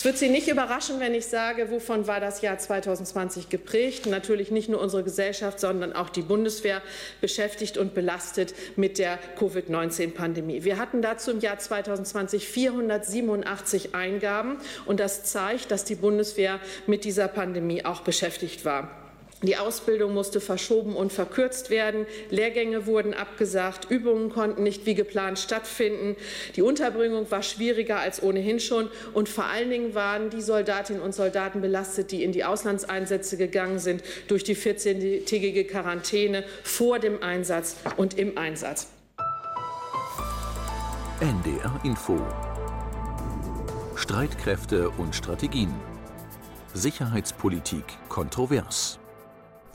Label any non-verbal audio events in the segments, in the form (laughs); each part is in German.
Es wird Sie nicht überraschen, wenn ich sage, wovon war das Jahr 2020 geprägt. Natürlich nicht nur unsere Gesellschaft, sondern auch die Bundeswehr beschäftigt und belastet mit der Covid-19-Pandemie. Wir hatten dazu im Jahr 2020 487 Eingaben und das zeigt, dass die Bundeswehr mit dieser Pandemie auch beschäftigt war. Die Ausbildung musste verschoben und verkürzt werden. Lehrgänge wurden abgesagt. Übungen konnten nicht wie geplant stattfinden. Die Unterbringung war schwieriger als ohnehin schon. Und vor allen Dingen waren die Soldatinnen und Soldaten belastet, die in die Auslandseinsätze gegangen sind, durch die 14-tägige Quarantäne vor dem Einsatz und im Einsatz. NDR Info. Streitkräfte und Strategien. Sicherheitspolitik kontrovers.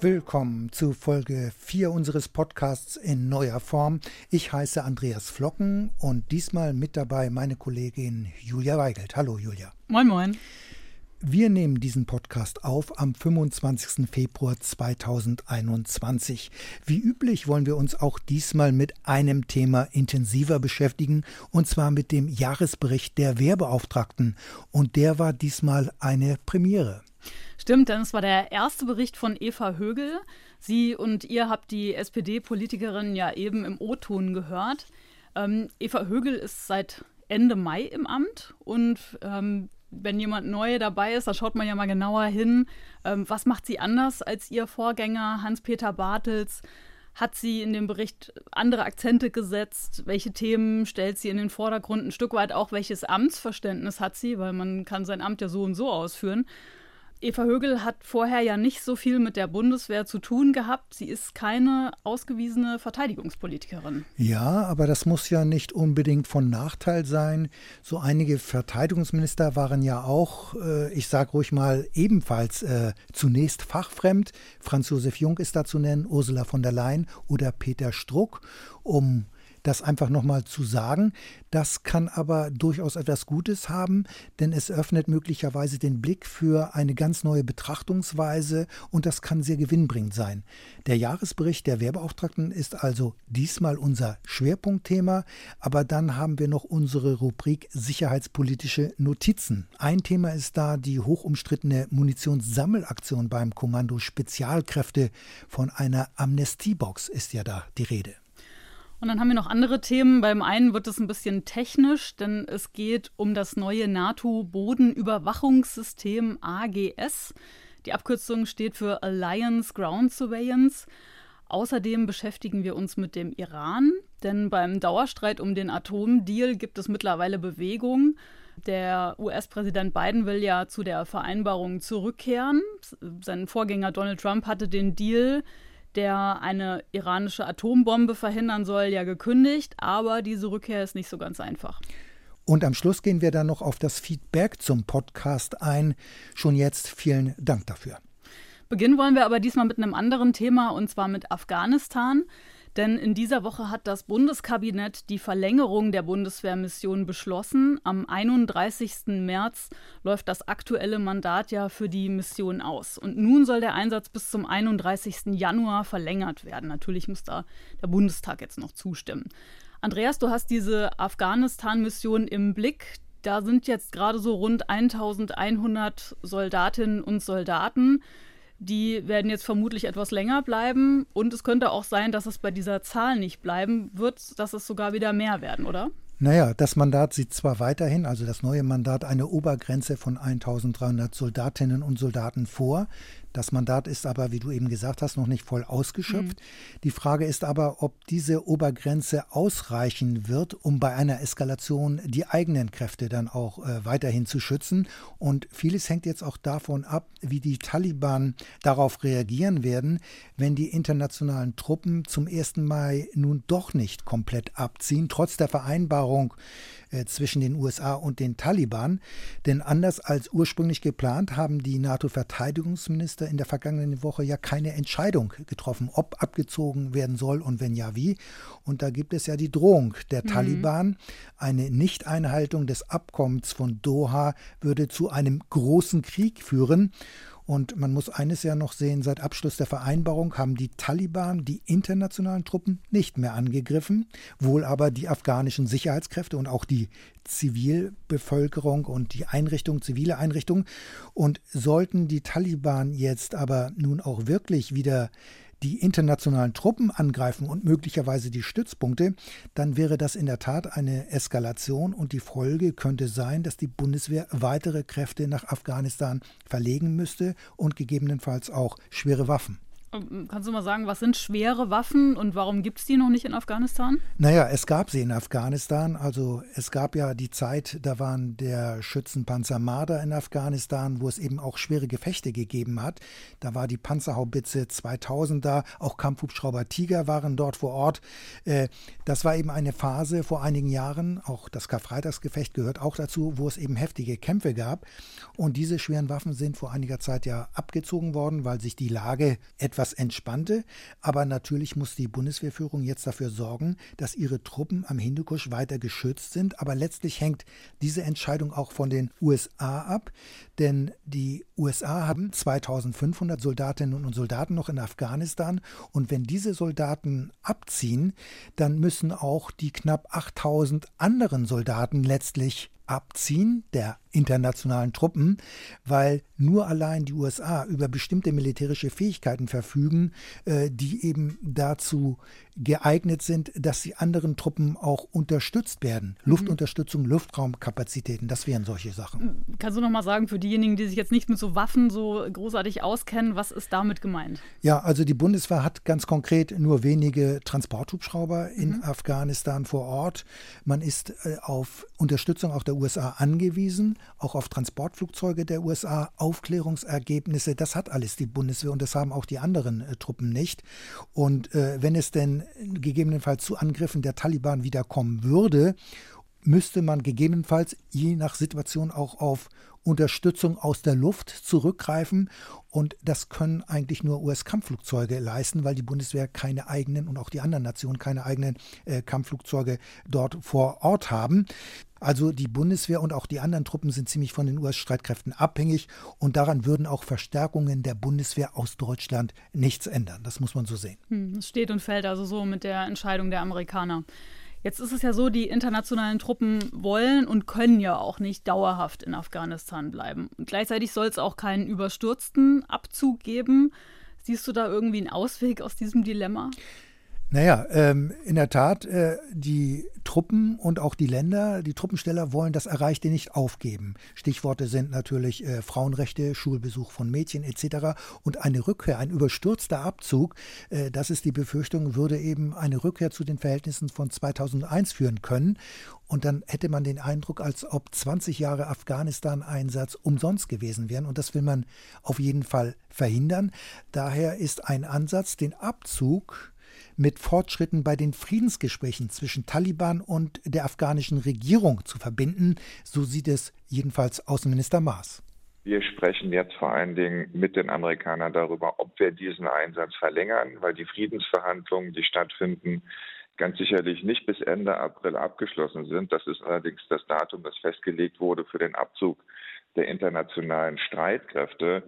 Willkommen zu Folge 4 unseres Podcasts in neuer Form. Ich heiße Andreas Flocken und diesmal mit dabei meine Kollegin Julia Weigelt. Hallo Julia. Moin, moin. Wir nehmen diesen Podcast auf am 25. Februar 2021. Wie üblich wollen wir uns auch diesmal mit einem Thema intensiver beschäftigen, und zwar mit dem Jahresbericht der Wehrbeauftragten. Und der war diesmal eine Premiere. Stimmt, denn es war der erste Bericht von Eva Högel. Sie und ihr habt die SPD-Politikerin ja eben im O-Ton gehört. Ähm, Eva Högel ist seit Ende Mai im Amt und ähm, wenn jemand neu dabei ist, da schaut man ja mal genauer hin, ähm, was macht sie anders als ihr Vorgänger Hans-Peter Bartels? Hat sie in dem Bericht andere Akzente gesetzt? Welche Themen stellt sie in den Vordergrund? Ein Stück weit auch, welches Amtsverständnis hat sie? Weil man kann sein Amt ja so und so ausführen. Eva Högel hat vorher ja nicht so viel mit der Bundeswehr zu tun gehabt. Sie ist keine ausgewiesene Verteidigungspolitikerin. Ja, aber das muss ja nicht unbedingt von Nachteil sein. So einige Verteidigungsminister waren ja auch, äh, ich sage ruhig mal, ebenfalls äh, zunächst fachfremd. Franz Josef Jung ist da zu nennen, Ursula von der Leyen oder Peter Struck, um das einfach nochmal zu sagen. Das kann aber durchaus etwas Gutes haben, denn es öffnet möglicherweise den Blick für eine ganz neue Betrachtungsweise und das kann sehr gewinnbringend sein. Der Jahresbericht der Wehrbeauftragten ist also diesmal unser Schwerpunktthema, aber dann haben wir noch unsere Rubrik sicherheitspolitische Notizen. Ein Thema ist da die hochumstrittene Munitionssammelaktion beim Kommando Spezialkräfte. Von einer Amnestiebox ist ja da die Rede. Und dann haben wir noch andere Themen. Beim einen wird es ein bisschen technisch, denn es geht um das neue NATO-Bodenüberwachungssystem AGS. Die Abkürzung steht für Alliance Ground Surveillance. Außerdem beschäftigen wir uns mit dem Iran, denn beim Dauerstreit um den Atomdeal gibt es mittlerweile Bewegung. Der US-Präsident Biden will ja zu der Vereinbarung zurückkehren. Sein Vorgänger Donald Trump hatte den Deal der eine iranische Atombombe verhindern soll, ja gekündigt, aber diese Rückkehr ist nicht so ganz einfach. Und am Schluss gehen wir dann noch auf das Feedback zum Podcast ein. Schon jetzt vielen Dank dafür. Beginnen wollen wir aber diesmal mit einem anderen Thema und zwar mit Afghanistan. Denn in dieser Woche hat das Bundeskabinett die Verlängerung der Bundeswehrmission beschlossen. Am 31. März läuft das aktuelle Mandat ja für die Mission aus. Und nun soll der Einsatz bis zum 31. Januar verlängert werden. Natürlich muss da der Bundestag jetzt noch zustimmen. Andreas, du hast diese Afghanistan-Mission im Blick. Da sind jetzt gerade so rund 1100 Soldatinnen und Soldaten. Die werden jetzt vermutlich etwas länger bleiben und es könnte auch sein, dass es bei dieser Zahl nicht bleiben wird, dass es sogar wieder mehr werden, oder? Naja, das Mandat sieht zwar weiterhin, also das neue Mandat, eine Obergrenze von 1300 Soldatinnen und Soldaten vor. Das Mandat ist aber, wie du eben gesagt hast, noch nicht voll ausgeschöpft. Mhm. Die Frage ist aber, ob diese Obergrenze ausreichen wird, um bei einer Eskalation die eigenen Kräfte dann auch äh, weiterhin zu schützen. Und vieles hängt jetzt auch davon ab, wie die Taliban darauf reagieren werden, wenn die internationalen Truppen zum 1. Mai nun doch nicht komplett abziehen, trotz der Vereinbarung äh, zwischen den USA und den Taliban. Denn anders als ursprünglich geplant haben die NATO-Verteidigungsminister in der vergangenen Woche ja keine Entscheidung getroffen, ob abgezogen werden soll und wenn ja, wie. Und da gibt es ja die Drohung der mhm. Taliban. Eine Nichteinhaltung des Abkommens von Doha würde zu einem großen Krieg führen. Und man muss eines ja noch sehen, seit Abschluss der Vereinbarung haben die Taliban die internationalen Truppen nicht mehr angegriffen, wohl aber die afghanischen Sicherheitskräfte und auch die Zivilbevölkerung und die Einrichtungen, zivile Einrichtungen. Und sollten die Taliban jetzt aber nun auch wirklich wieder die internationalen Truppen angreifen und möglicherweise die Stützpunkte, dann wäre das in der Tat eine Eskalation und die Folge könnte sein, dass die Bundeswehr weitere Kräfte nach Afghanistan verlegen müsste und gegebenenfalls auch schwere Waffen. Ähm, kannst du mal sagen, was sind schwere Waffen und warum gibt es die noch nicht in Afghanistan? Naja, es gab sie in Afghanistan. Also es gab ja die Zeit, da waren der Schützenpanzer Marder in Afghanistan, wo es eben auch schwere Gefechte gegeben hat. Da war die Panzerhaubitze 2000 da, auch Kampfhubschrauber Tiger waren dort vor Ort. Äh, das war eben eine Phase vor einigen Jahren, auch das Karfreitagsgefecht gehört auch dazu, wo es eben heftige Kämpfe gab. Und diese schweren Waffen sind vor einiger Zeit ja abgezogen worden, weil sich die Lage etwas etwas entspannte, aber natürlich muss die Bundeswehrführung jetzt dafür sorgen, dass ihre Truppen am Hindukusch weiter geschützt sind. Aber letztlich hängt diese Entscheidung auch von den USA ab, denn die USA haben 2500 Soldatinnen und Soldaten noch in Afghanistan. Und wenn diese Soldaten abziehen, dann müssen auch die knapp 8000 anderen Soldaten letztlich abziehen der internationalen Truppen, weil nur allein die USA über bestimmte militärische Fähigkeiten verfügen, äh, die eben dazu geeignet sind, dass sie anderen Truppen auch unterstützt werden. Mhm. Luftunterstützung, Luftraumkapazitäten, das wären solche Sachen. Kannst du noch mal sagen, für diejenigen, die sich jetzt nicht mit so Waffen so großartig auskennen, was ist damit gemeint? Ja, also die Bundeswehr hat ganz konkret nur wenige Transporthubschrauber in mhm. Afghanistan vor Ort. Man ist äh, auf Unterstützung auch der USA angewiesen auch auf Transportflugzeuge der USA, Aufklärungsergebnisse. Das hat alles die Bundeswehr und das haben auch die anderen äh, Truppen nicht. Und äh, wenn es denn gegebenenfalls zu Angriffen der Taliban wieder kommen würde, müsste man gegebenenfalls je nach Situation auch auf Unterstützung aus der Luft zurückgreifen. Und das können eigentlich nur US-Kampfflugzeuge leisten, weil die Bundeswehr keine eigenen und auch die anderen Nationen keine eigenen äh, Kampfflugzeuge dort vor Ort haben. Also die Bundeswehr und auch die anderen Truppen sind ziemlich von den US-Streitkräften abhängig und daran würden auch Verstärkungen der Bundeswehr aus Deutschland nichts ändern. Das muss man so sehen. Hm, steht und fällt also so mit der Entscheidung der Amerikaner. Jetzt ist es ja so, die internationalen Truppen wollen und können ja auch nicht dauerhaft in Afghanistan bleiben. Und gleichzeitig soll es auch keinen überstürzten Abzug geben. Siehst du da irgendwie einen Ausweg aus diesem Dilemma? Naja, ähm, in der Tat, äh, die Truppen und auch die Länder, die Truppensteller wollen das Erreichte nicht aufgeben. Stichworte sind natürlich äh, Frauenrechte, Schulbesuch von Mädchen etc. Und eine Rückkehr, ein überstürzter Abzug, äh, das ist die Befürchtung, würde eben eine Rückkehr zu den Verhältnissen von 2001 führen können. Und dann hätte man den Eindruck, als ob 20 Jahre Afghanistan-Einsatz umsonst gewesen wären. Und das will man auf jeden Fall verhindern. Daher ist ein Ansatz, den Abzug mit Fortschritten bei den Friedensgesprächen zwischen Taliban und der afghanischen Regierung zu verbinden. So sieht es jedenfalls Außenminister Maas. Wir sprechen jetzt vor allen Dingen mit den Amerikanern darüber, ob wir diesen Einsatz verlängern, weil die Friedensverhandlungen, die stattfinden, ganz sicherlich nicht bis Ende April abgeschlossen sind. Das ist allerdings das Datum, das festgelegt wurde für den Abzug der internationalen Streitkräfte.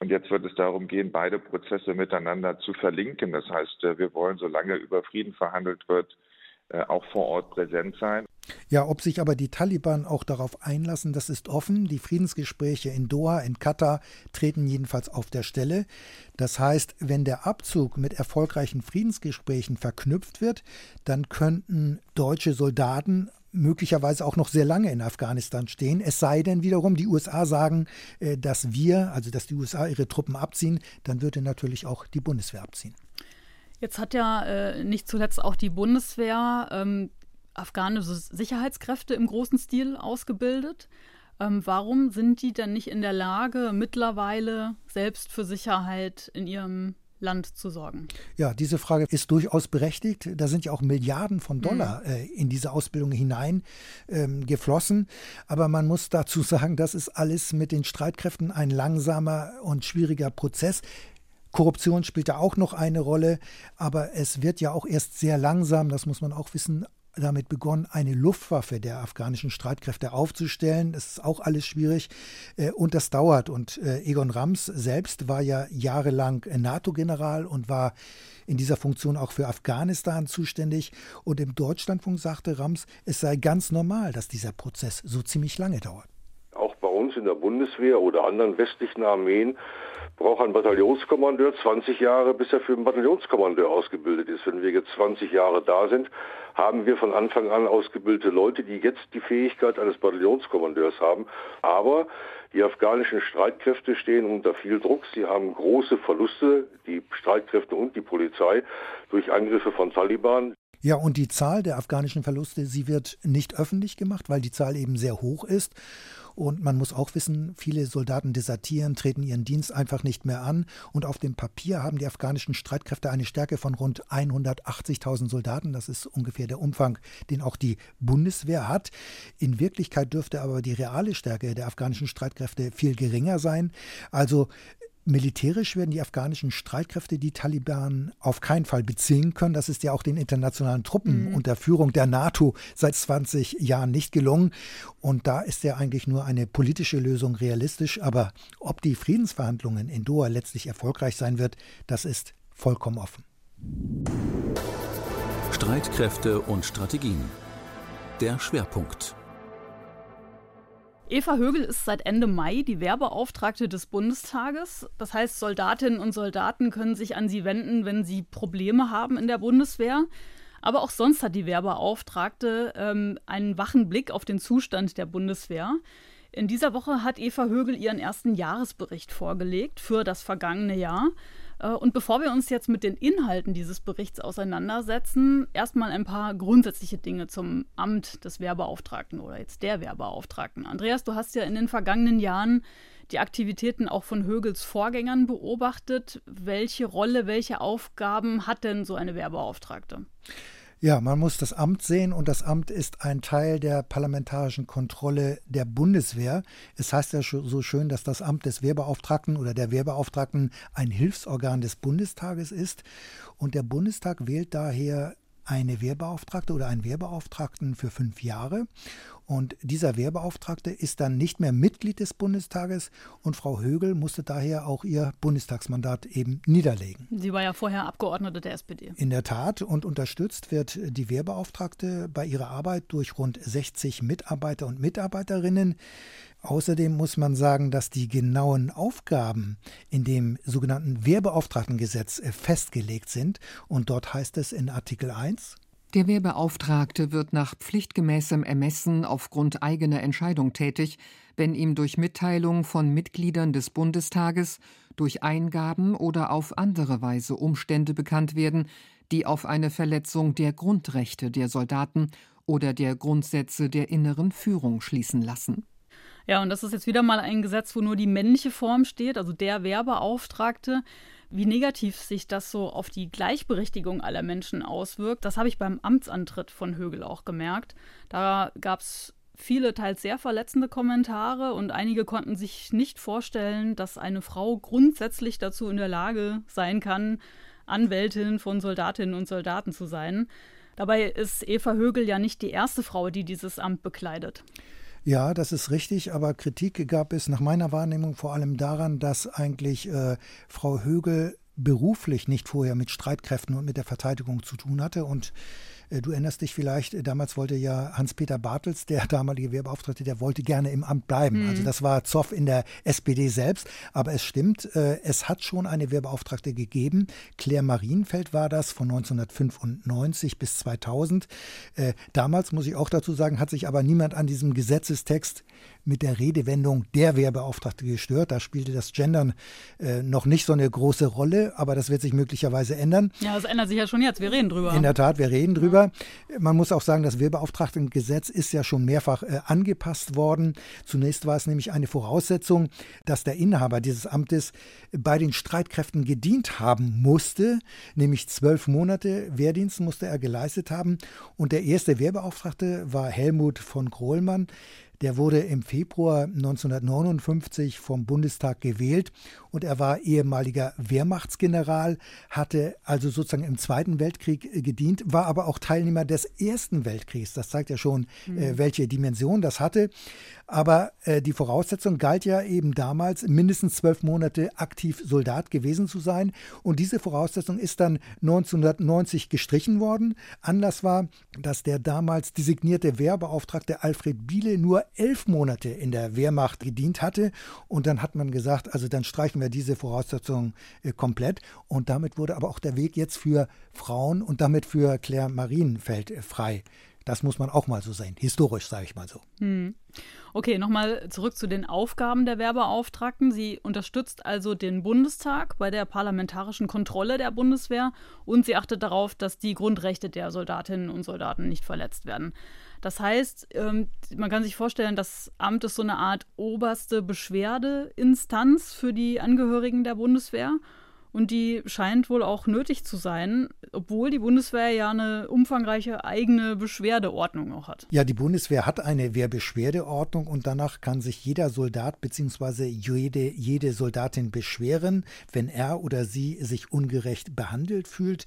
Und jetzt wird es darum gehen, beide Prozesse miteinander zu verlinken. Das heißt, äh, wir wollen, solange über Frieden verhandelt wird, äh, auch vor Ort präsent sein. Ja, ob sich aber die Taliban auch darauf einlassen, das ist offen. Die Friedensgespräche in Doha, in Katar treten jedenfalls auf der Stelle. Das heißt, wenn der Abzug mit erfolgreichen Friedensgesprächen verknüpft wird, dann könnten deutsche Soldaten möglicherweise auch noch sehr lange in Afghanistan stehen. Es sei denn wiederum, die USA sagen, äh, dass wir, also dass die USA ihre Truppen abziehen, dann würde natürlich auch die Bundeswehr abziehen. Jetzt hat ja äh, nicht zuletzt auch die Bundeswehr ähm, afghanische Sicherheitskräfte im großen Stil ausgebildet. Ähm, warum sind die denn nicht in der Lage, mittlerweile selbst für Sicherheit in ihrem Land zu sorgen? Ja, diese Frage ist durchaus berechtigt. Da sind ja auch Milliarden von Dollar mhm. äh, in diese Ausbildung hinein ähm, geflossen. Aber man muss dazu (laughs) sagen, das ist alles mit den Streitkräften ein langsamer und schwieriger Prozess. Korruption spielt da auch noch eine Rolle, aber es wird ja auch erst sehr langsam, das muss man auch wissen, damit begonnen, eine Luftwaffe der afghanischen Streitkräfte aufzustellen. Das ist auch alles schwierig äh, und das dauert. Und äh, Egon Rams selbst war ja jahrelang NATO-General und war in dieser Funktion auch für Afghanistan zuständig. Und im Deutschlandfunk sagte Rams, es sei ganz normal, dass dieser Prozess so ziemlich lange dauert. Auch bei uns in der Bundeswehr oder anderen westlichen Armeen braucht ein Bataillonskommandeur 20 Jahre, bis er für einen Bataillonskommandeur ausgebildet ist. Wenn wir jetzt 20 Jahre da sind, haben wir von Anfang an ausgebildete Leute, die jetzt die Fähigkeit eines Bataillonskommandeurs haben. Aber die afghanischen Streitkräfte stehen unter viel Druck. Sie haben große Verluste, die Streitkräfte und die Polizei, durch Angriffe von Taliban. Ja, und die Zahl der afghanischen Verluste, sie wird nicht öffentlich gemacht, weil die Zahl eben sehr hoch ist. Und man muss auch wissen, viele Soldaten desertieren, treten ihren Dienst einfach nicht mehr an. Und auf dem Papier haben die afghanischen Streitkräfte eine Stärke von rund 180.000 Soldaten. Das ist ungefähr der Umfang, den auch die Bundeswehr hat. In Wirklichkeit dürfte aber die reale Stärke der afghanischen Streitkräfte viel geringer sein. Also Militärisch werden die afghanischen Streitkräfte die Taliban auf keinen Fall bezwingen können. Das ist ja auch den internationalen Truppen mhm. unter Führung der NATO seit 20 Jahren nicht gelungen. Und da ist ja eigentlich nur eine politische Lösung realistisch. Aber ob die Friedensverhandlungen in Doha letztlich erfolgreich sein wird, das ist vollkommen offen. Streitkräfte und Strategien. Der Schwerpunkt. Eva Högel ist seit Ende Mai die Wehrbeauftragte des Bundestages. Das heißt, Soldatinnen und Soldaten können sich an sie wenden, wenn sie Probleme haben in der Bundeswehr. Aber auch sonst hat die Wehrbeauftragte ähm, einen wachen Blick auf den Zustand der Bundeswehr. In dieser Woche hat Eva Högel ihren ersten Jahresbericht vorgelegt für das vergangene Jahr. Äh, und bevor wir uns jetzt mit den Inhalten dieses Berichts auseinandersetzen, erstmal ein paar grundsätzliche Dinge zum Amt des Wehrbeauftragten oder jetzt der Wehrbeauftragten. Andreas, du hast ja in den vergangenen Jahren die Aktivitäten auch von Högels Vorgängern beobachtet. Welche Rolle, welche Aufgaben hat denn so eine Wehrbeauftragte? Ja, man muss das Amt sehen und das Amt ist ein Teil der parlamentarischen Kontrolle der Bundeswehr. Es heißt ja so schön, dass das Amt des Wehrbeauftragten oder der Wehrbeauftragten ein Hilfsorgan des Bundestages ist und der Bundestag wählt daher eine Wehrbeauftragte oder einen Wehrbeauftragten für fünf Jahre. Und dieser Wehrbeauftragte ist dann nicht mehr Mitglied des Bundestages und Frau Högel musste daher auch ihr Bundestagsmandat eben niederlegen. Sie war ja vorher Abgeordnete der SPD. In der Tat und unterstützt wird die Wehrbeauftragte bei ihrer Arbeit durch rund 60 Mitarbeiter und Mitarbeiterinnen. Außerdem muss man sagen, dass die genauen Aufgaben in dem sogenannten Wehrbeauftragtengesetz äh, festgelegt sind. Und dort heißt es in Artikel 1, der Wehrbeauftragte wird nach pflichtgemäßem Ermessen aufgrund eigener Entscheidung tätig, wenn ihm durch Mitteilung von Mitgliedern des Bundestages, durch Eingaben oder auf andere Weise Umstände bekannt werden, die auf eine Verletzung der Grundrechte der Soldaten oder der Grundsätze der inneren Führung schließen lassen. Ja, und das ist jetzt wieder mal ein Gesetz, wo nur die männliche Form steht, also der Werbeauftragte. Wie negativ sich das so auf die Gleichberechtigung aller Menschen auswirkt, das habe ich beim Amtsantritt von Högel auch gemerkt. Da gab es viele teils sehr verletzende Kommentare und einige konnten sich nicht vorstellen, dass eine Frau grundsätzlich dazu in der Lage sein kann, Anwältin von Soldatinnen und Soldaten zu sein. Dabei ist Eva Högel ja nicht die erste Frau, die dieses Amt bekleidet. Ja, das ist richtig, aber Kritik gab es nach meiner Wahrnehmung vor allem daran, dass eigentlich äh, Frau Högel beruflich nicht vorher mit Streitkräften und mit der Verteidigung zu tun hatte. Und Du erinnerst dich vielleicht, äh, damals wollte ja Hans-Peter Bartels, der (laughs) damalige Wehrbeauftragte, der wollte gerne im Amt bleiben. Mhm. Also das war Zoff in der SPD selbst. Aber es stimmt, äh, es hat schon eine Wehrbeauftragte gegeben. Claire Marienfeld war das von 1995 bis 2000. Damals, muss ich auch dazu sagen, hat sich aber niemand an diesem Gesetzestext mit der Redewendung der Wehrbeauftragte gestört. Da spielte das Gendern äh, noch nicht so eine große Rolle, aber das wird sich möglicherweise ändern. Ja, das ändert sich ja schon jetzt. Wir reden drüber. In der Tat, wir reden drüber. Ja. Man muss auch sagen, das Wehrbeauftragtengesetz ist ja schon mehrfach äh, angepasst worden. Zunächst war es nämlich eine Voraussetzung, dass der Inhaber dieses Amtes bei den Streitkräften gedient haben musste, nämlich zwölf Monate Wehrdienst musste er geleistet haben. Und der erste Wehrbeauftragte war Helmut von Grohlmann Der wurde im Februar 1959 vom Bundestag gewählt und er war ehemaliger Wehrmachtsgeneral, hatte also sozusagen im Zweiten Weltkrieg äh, gedient, war aber auch Teilnehmer des Ersten Weltkriegs. Das zeigt ja schon, mhm. äh, welche Dimension das hatte. Aber äh, die Voraussetzung galt ja eben damals, mindestens zwölf Monate aktiv Soldat gewesen zu sein. Und diese Voraussetzung ist dann 1990 gestrichen worden. Anlass war, dass der damals designierte Wehrbeauftragte Alfred Biele nur elf Monate in der Wehrmacht gedient hatte. Und dann hat man gesagt, also dann streichen wir diese Voraussetzung äh, komplett. Und damit wurde aber auch der Weg jetzt für Frauen und damit für Claire Marienfeld äh, frei. Das muss man auch mal so sehen, historisch sage ich mal so. Hm. Okay, nochmal zurück zu den Aufgaben der Werbeauftragten. Sie unterstützt also den Bundestag bei der parlamentarischen Kontrolle der Bundeswehr und sie achtet darauf, dass die Grundrechte der Soldatinnen und Soldaten nicht verletzt werden. Das heißt, ähm, man kann sich vorstellen, das Amt ist so eine Art oberste Beschwerdeinstanz für die Angehörigen der Bundeswehr. Und die scheint wohl auch nötig zu sein, obwohl die Bundeswehr ja eine umfangreiche eigene Beschwerdeordnung auch hat. Ja, die Bundeswehr hat eine Wehrbeschwerdeordnung und danach kann sich jeder Soldat bzw. Jede, jede Soldatin beschweren, wenn er oder sie sich ungerecht behandelt fühlt.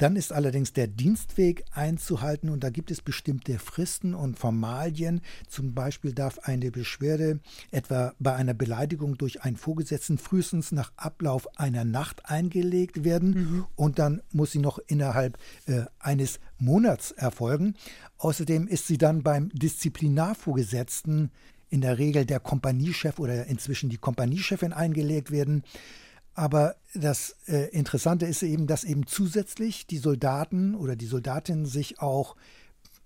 Dann ist allerdings der Dienstweg einzuhalten und da gibt es bestimmte Fristen und Formalien. Zum Beispiel darf eine Beschwerde etwa bei einer Beleidigung durch einen Vorgesetzten frühestens nach Ablauf einer Nacht eingelegt werden mhm. und dann muss sie noch innerhalb äh, eines Monats erfolgen. Außerdem ist sie dann beim Disziplinarvorgesetzten in der Regel der Kompaniechef oder inzwischen die Kompaniechefin eingelegt werden. Aber das äh, Interessante ist eben, dass eben zusätzlich die Soldaten oder die Soldatinnen sich auch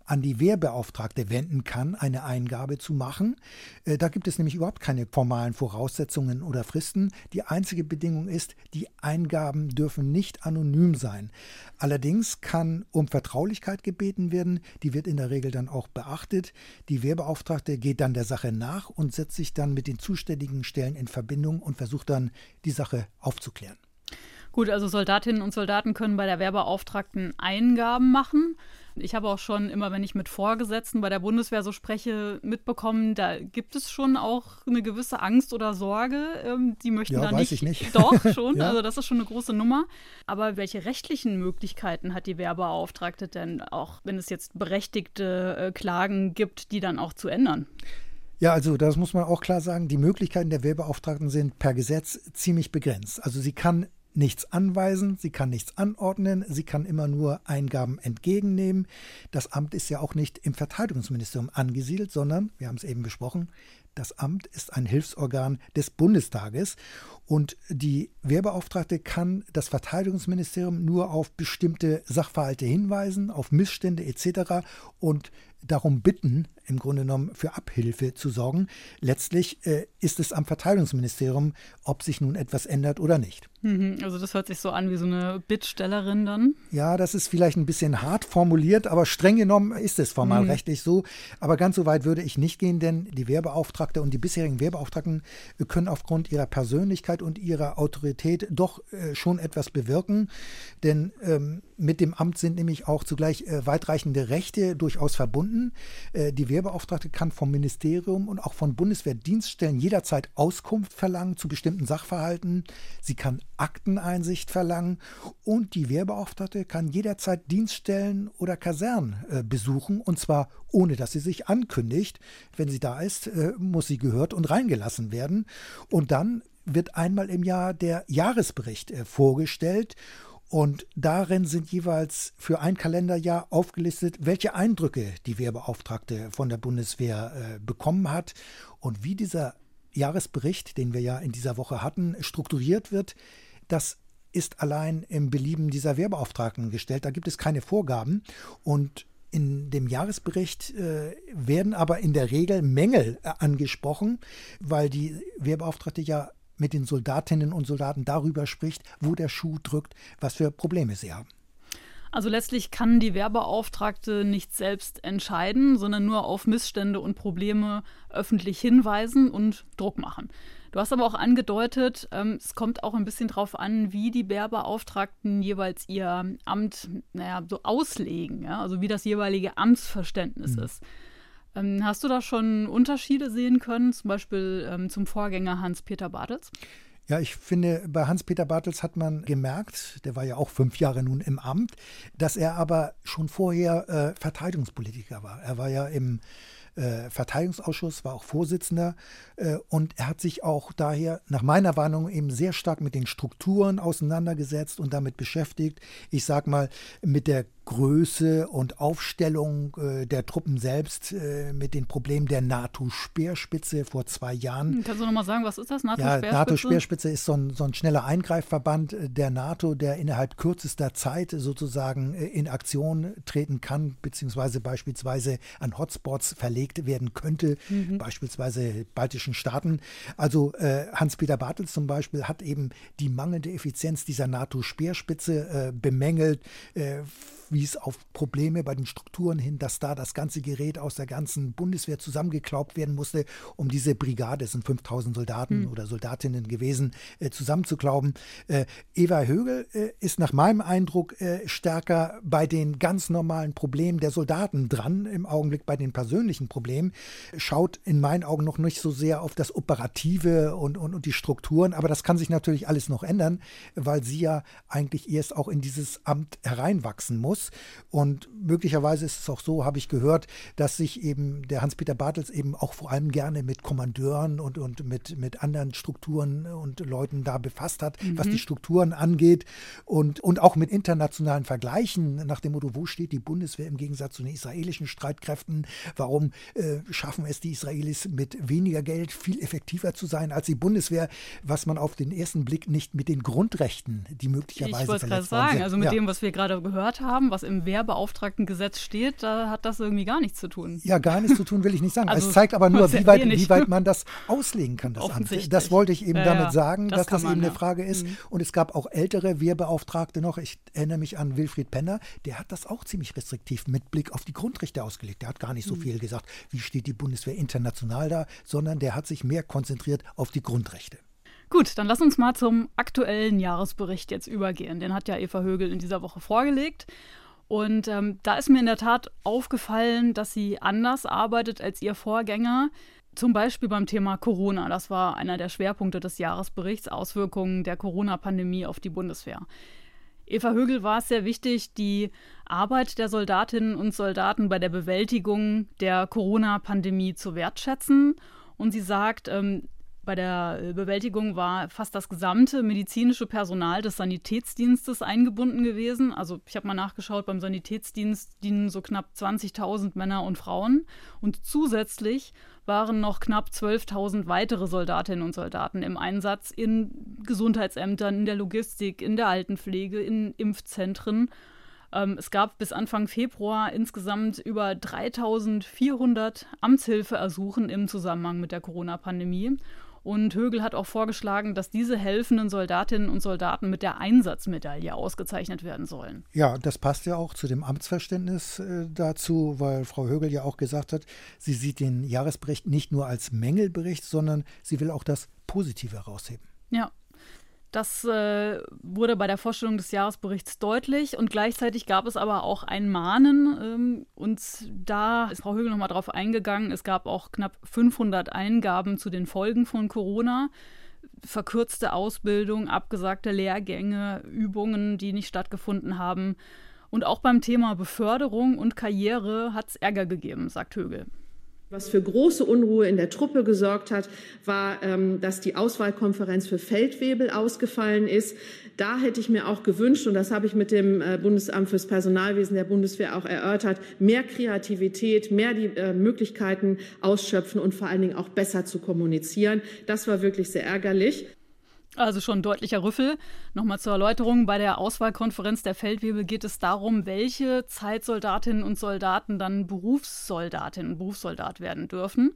an die Wehrbeauftragte wenden kann, eine Eingabe zu machen. Äh, da gibt es nämlich überhaupt keine formalen Voraussetzungen oder Fristen. Die einzige Bedingung ist, die Eingaben dürfen nicht anonym sein. Allerdings kann um Vertraulichkeit gebeten werden. Die wird in der Regel dann auch beachtet. Die Wehrbeauftragte geht dann der Sache nach und setzt sich dann mit den zuständigen Stellen in Verbindung und versucht dann, die Sache aufzuklären. Gut, also Soldatinnen und Soldaten können bei der Wehrbeauftragten Eingaben machen. Ich habe auch schon immer, wenn ich mit Vorgesetzten bei der Bundeswehr so spreche, mitbekommen, da gibt es schon auch eine gewisse Angst oder Sorge. Ähm, die möchten ja, da weiß nicht. Ich nicht. (laughs) (laughs) Doch, schon. ja. Also das ist schon eine große Nummer. Aber welche rechtlichen Möglichkeiten hat die Wehrbeauftragte denn, auch wenn es jetzt berechtigte äh, Klagen gibt, die dann auch zu ändern? Ja, also das muss man auch klar sagen. Die Möglichkeiten der Wehrbeauftragten sind per Gesetz ziemlich begrenzt. Also sie kann nichts anweisen, sie kann nichts anordnen, sie kann immer nur Eingaben entgegennehmen. Das Amt ist ja auch nicht im Verteidigungsministerium angesiedelt, sondern, wir haben es eben besprochen, das Amt ist ein Hilfsorgan des Bundestages und die Wehrbeauftragte kann das Verteidigungsministerium nur auf bestimmte Sachverhalte hinweisen, auf Missstände etc. und darum bitten, im Grunde genommen für Abhilfe zu sorgen. Letztlich äh, ist es am Verteidigungsministerium, ob sich nun etwas ändert oder nicht. Mhm, also das hört sich so an wie so eine Bittstellerin dann. Ja, das ist vielleicht ein bisschen hart formuliert, aber streng genommen ist es formalrechtlich mhm. so. Aber ganz so weit würde ich nicht gehen, denn die Wehrbeauftragte und die bisherigen Wehrbeauftragten können aufgrund ihrer Persönlichkeit und ihrer Autorität doch äh, schon etwas bewirken. Denn ähm, mit dem Amt sind nämlich auch zugleich äh, weitreichende Rechte durchaus verbunden. Äh, die Wehrbeauftragte kann vom Ministerium und auch von Bundeswehrdienststellen jederzeit Auskunft verlangen zu bestimmten Sachverhalten. Sie kann Akteneinsicht verlangen und die Wehrbeauftragte kann jederzeit Dienststellen oder Kasernen äh, besuchen und zwar ohne dass sie sich ankündigt. Wenn sie da ist, äh, muss sie gehört und reingelassen werden. Und dann wird einmal im Jahr der Jahresbericht äh, vorgestellt und darin sind jeweils für ein Kalenderjahr aufgelistet, welche Eindrücke die Wehrbeauftragte von der Bundeswehr äh, bekommen hat und wie dieser Jahresbericht, den wir ja in dieser Woche hatten, strukturiert wird. Das ist allein im Belieben dieser Wehrbeauftragten gestellt. Da gibt es keine Vorgaben. Und in dem Jahresbericht äh, werden aber in der Regel Mängel äh, angesprochen, weil die Wehrbeauftragte ja mit den Soldatinnen und Soldaten darüber spricht, wo der Schuh drückt, was für Probleme sie haben. Also letztlich kann die Werbeauftragte nicht selbst entscheiden, sondern nur auf Missstände und Probleme öffentlich hinweisen und Druck machen. Du hast aber auch angedeutet, ähm, es kommt auch ein bisschen darauf an, wie die Werbeauftragten jeweils ihr Amt naja, so auslegen, ja? also wie das jeweilige Amtsverständnis mhm. ist. Ähm, hast du da schon Unterschiede sehen können, zum Beispiel ähm, zum Vorgänger Hans-Peter Bartels? Ja, ich finde, bei Hans-Peter Bartels hat man gemerkt, der war ja auch fünf Jahre nun im Amt, dass er aber schon vorher äh, Verteidigungspolitiker war. Er war ja im äh, Verteidigungsausschuss, war auch Vorsitzender äh, und er hat sich auch daher nach meiner Warnung eben sehr stark mit den Strukturen auseinandergesetzt und damit beschäftigt. Ich sag mal, mit der Größe und Aufstellung äh, der Truppen selbst äh, mit den Problemen der NATO-Speerspitze vor zwei Jahren. Hm, kannst du nochmal sagen, was ist das, NATO-Speerspitze? Ja, NATO-Speerspitze ist so ein, so ein schneller Eingreifverband äh, der NATO, der innerhalb kürzester Zeit sozusagen äh, in Aktion treten kann, beziehungsweise beispielsweise an Hotspots verlegt werden könnte, mhm. beispielsweise baltischen Staaten. Also äh, Hans-Peter Bartels zum Beispiel hat eben die mangelnde Effizienz dieser NATO-Speerspitze äh, bemängelt wies auf Probleme bei den Strukturen hin, dass da das ganze Gerät aus der ganzen Bundeswehr zusammengeklaubt werden musste, um diese Brigade, es sind 5000 Soldaten mhm. oder Soldatinnen gewesen, äh, zusammenzuklauben. Äh, Eva Högel äh, ist nach meinem Eindruck äh, stärker bei den ganz normalen Problemen der Soldaten dran, im Augenblick bei den persönlichen Problemen, schaut in meinen Augen noch nicht so sehr auf das Operative und, und, und die Strukturen, aber das kann sich natürlich alles noch ändern, weil sie ja eigentlich erst auch in dieses Amt hereinwachsen muss. Und möglicherweise ist es auch so, habe ich gehört, dass sich eben der Hans-Peter Bartels eben auch vor allem gerne mit Kommandeuren und, und mit, mit anderen Strukturen und Leuten da befasst hat, mhm. was die Strukturen angeht und, und auch mit internationalen Vergleichen nach dem Motto, wo steht die Bundeswehr im Gegensatz zu den israelischen Streitkräften? Warum äh, schaffen es die Israelis mit weniger Geld viel effektiver zu sein als die Bundeswehr, was man auf den ersten Blick nicht mit den Grundrechten, die möglicherweise ich wollte gerade sagen, also mit ja. dem, was wir gerade gehört haben, was im Wehrbeauftragtengesetz steht, da hat das irgendwie gar nichts zu tun. Ja, gar nichts zu tun will ich nicht sagen. Also, es zeigt aber (laughs) nur, wie weit, wie weit man das auslegen kann, das. Das wollte ich eben ja, damit sagen, das dass das man, eben eine Frage ist. Mhm. Und es gab auch ältere Wehrbeauftragte noch. Ich erinnere mich an Wilfried Penner, der hat das auch ziemlich restriktiv mit Blick auf die Grundrechte ausgelegt. Der hat gar nicht so mhm. viel gesagt, wie steht die Bundeswehr international da, sondern der hat sich mehr konzentriert auf die Grundrechte. Gut, dann lass uns mal zum aktuellen Jahresbericht jetzt übergehen. Den hat ja Eva Högel in dieser Woche vorgelegt. Und ähm, da ist mir in der Tat aufgefallen, dass sie anders arbeitet als ihr Vorgänger. Zum Beispiel beim Thema Corona. Das war einer der Schwerpunkte des Jahresberichts, Auswirkungen der Corona-Pandemie auf die Bundeswehr. Eva Högel war es sehr wichtig, die Arbeit der Soldatinnen und Soldaten bei der Bewältigung der Corona-Pandemie zu wertschätzen. Und sie sagt, ähm, bei der äh, Bewältigung war fast das gesamte medizinische Personal des Sanitätsdienstes eingebunden gewesen. Also ich habe mal nachgeschaut, beim Sanitätsdienst dienen so knapp 20.000 Männer und Frauen. Und zusätzlich waren noch knapp 12.000 weitere Soldatinnen und Soldaten im Einsatz in Gesundheitsämtern, in der Logistik, in der Altenpflege, in Impfzentren. Ähm, es gab bis Anfang Februar insgesamt über 3400 Amtshilfeersuchen im Zusammenhang mit der Corona-Pandemie. Und Högel hat auch vorgeschlagen, dass diese helfenden Soldatinnen und Soldaten mit der Einsatzmedaille ausgezeichnet werden sollen. Ja, das passt ja auch zu dem Amtsverständnis äh, dazu, weil Frau Högel ja auch gesagt hat, sie sieht den Jahresbericht nicht nur als Mängelbericht, sondern sie will auch das Positive herausheben. Ja, das äh, wurde bei der Vorstellung des Jahresberichts deutlich und gleichzeitig gab es aber auch ein Mahnen ähm, und da ist Frau Högel nochmal drauf eingegangen. Es gab auch knapp 500 Eingaben zu den Folgen von Corona. Verkürzte Ausbildung, abgesagte Lehrgänge, Übungen, die nicht stattgefunden haben. Und auch beim Thema Beförderung und Karriere hat es Ärger gegeben, sagt Högel. Was für große Unruhe in der Truppe gesorgt hat, war, ähm, dass die Auswahlkonferenz für Feldwebel ausgefallen ist. Da hätte ich mir auch gewünscht, und das habe ich mit dem äh, Bundesamt fürs Personalwesen der Bundeswehr auch erörtert, mehr Kreativität, mehr die äh, Möglichkeiten ausschöpfen und vor allen Dingen auch besser zu kommunizieren. Das war wirklich sehr ärgerlich. Also schon deutlicher Rüffel. Nochmal zur Erläuterung. Bei der Auswahlkonferenz der Feldwebel geht es darum, welche Zeitsoldatinnen und Soldaten dann Berufssoldatin und Berufssoldat werden dürfen.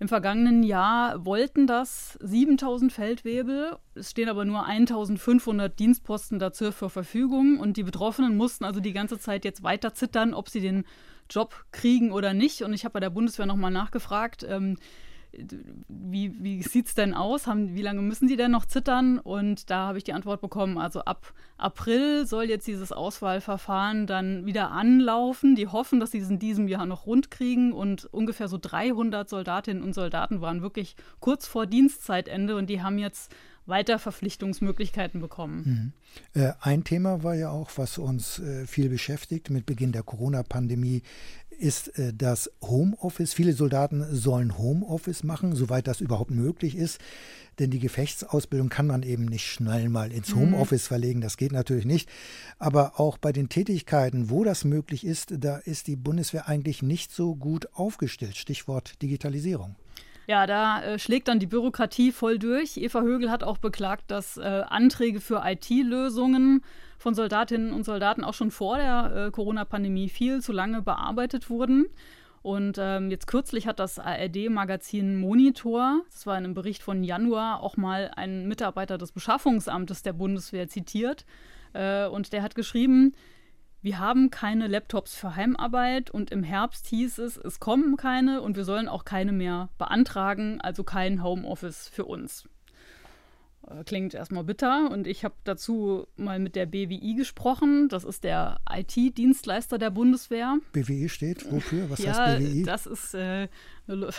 Im vergangenen Jahr wollten das 7000 Feldwebel. Es stehen aber nur 1500 Dienstposten dazu zur Verfügung. Und die Betroffenen mussten also die ganze Zeit jetzt weiter zittern, ob sie den Job kriegen oder nicht. Und ich habe bei der Bundeswehr nochmal nachgefragt. Ähm, wie, wie sieht es denn aus? Haben, wie lange müssen die denn noch zittern? Und da habe ich die Antwort bekommen, also ab April soll jetzt dieses Auswahlverfahren dann wieder anlaufen. Die hoffen, dass sie es in diesem Jahr noch rund kriegen und ungefähr so 300 Soldatinnen und Soldaten waren wirklich kurz vor Dienstzeitende und die haben jetzt weiter Verpflichtungsmöglichkeiten bekommen. Mhm. Äh, ein Thema war ja auch, was uns äh, viel beschäftigt mit Beginn der Corona-Pandemie, ist äh, das Homeoffice. Viele Soldaten sollen Homeoffice machen, soweit das überhaupt möglich ist. Denn die Gefechtsausbildung kann man eben nicht schnell mal ins mhm. Homeoffice mhm. verlegen. Das geht natürlich nicht. Aber auch bei den Tätigkeiten, wo das möglich ist, da ist die Bundeswehr eigentlich nicht so gut aufgestellt. Stichwort Digitalisierung. Ja, da äh, schlägt dann die Bürokratie voll durch. Eva Högel hat auch beklagt, dass äh, Anträge für IT-Lösungen von Soldatinnen und Soldaten auch schon vor der äh, Corona-Pandemie viel zu lange bearbeitet wurden. Und ähm, jetzt kürzlich hat das ARD-Magazin Monitor, das war in einem Bericht von Januar, auch mal einen Mitarbeiter des Beschaffungsamtes der Bundeswehr zitiert. Äh, und der hat geschrieben, wir haben keine Laptops für Heimarbeit und im Herbst hieß es, es kommen keine und wir sollen auch keine mehr beantragen, also kein Homeoffice für uns. Äh, klingt erstmal bitter und ich habe dazu mal mit der BWI gesprochen. Das ist der IT-Dienstleister der Bundeswehr. BWI steht wofür? Was ja, heißt BWI? Das ist äh, (laughs) eine,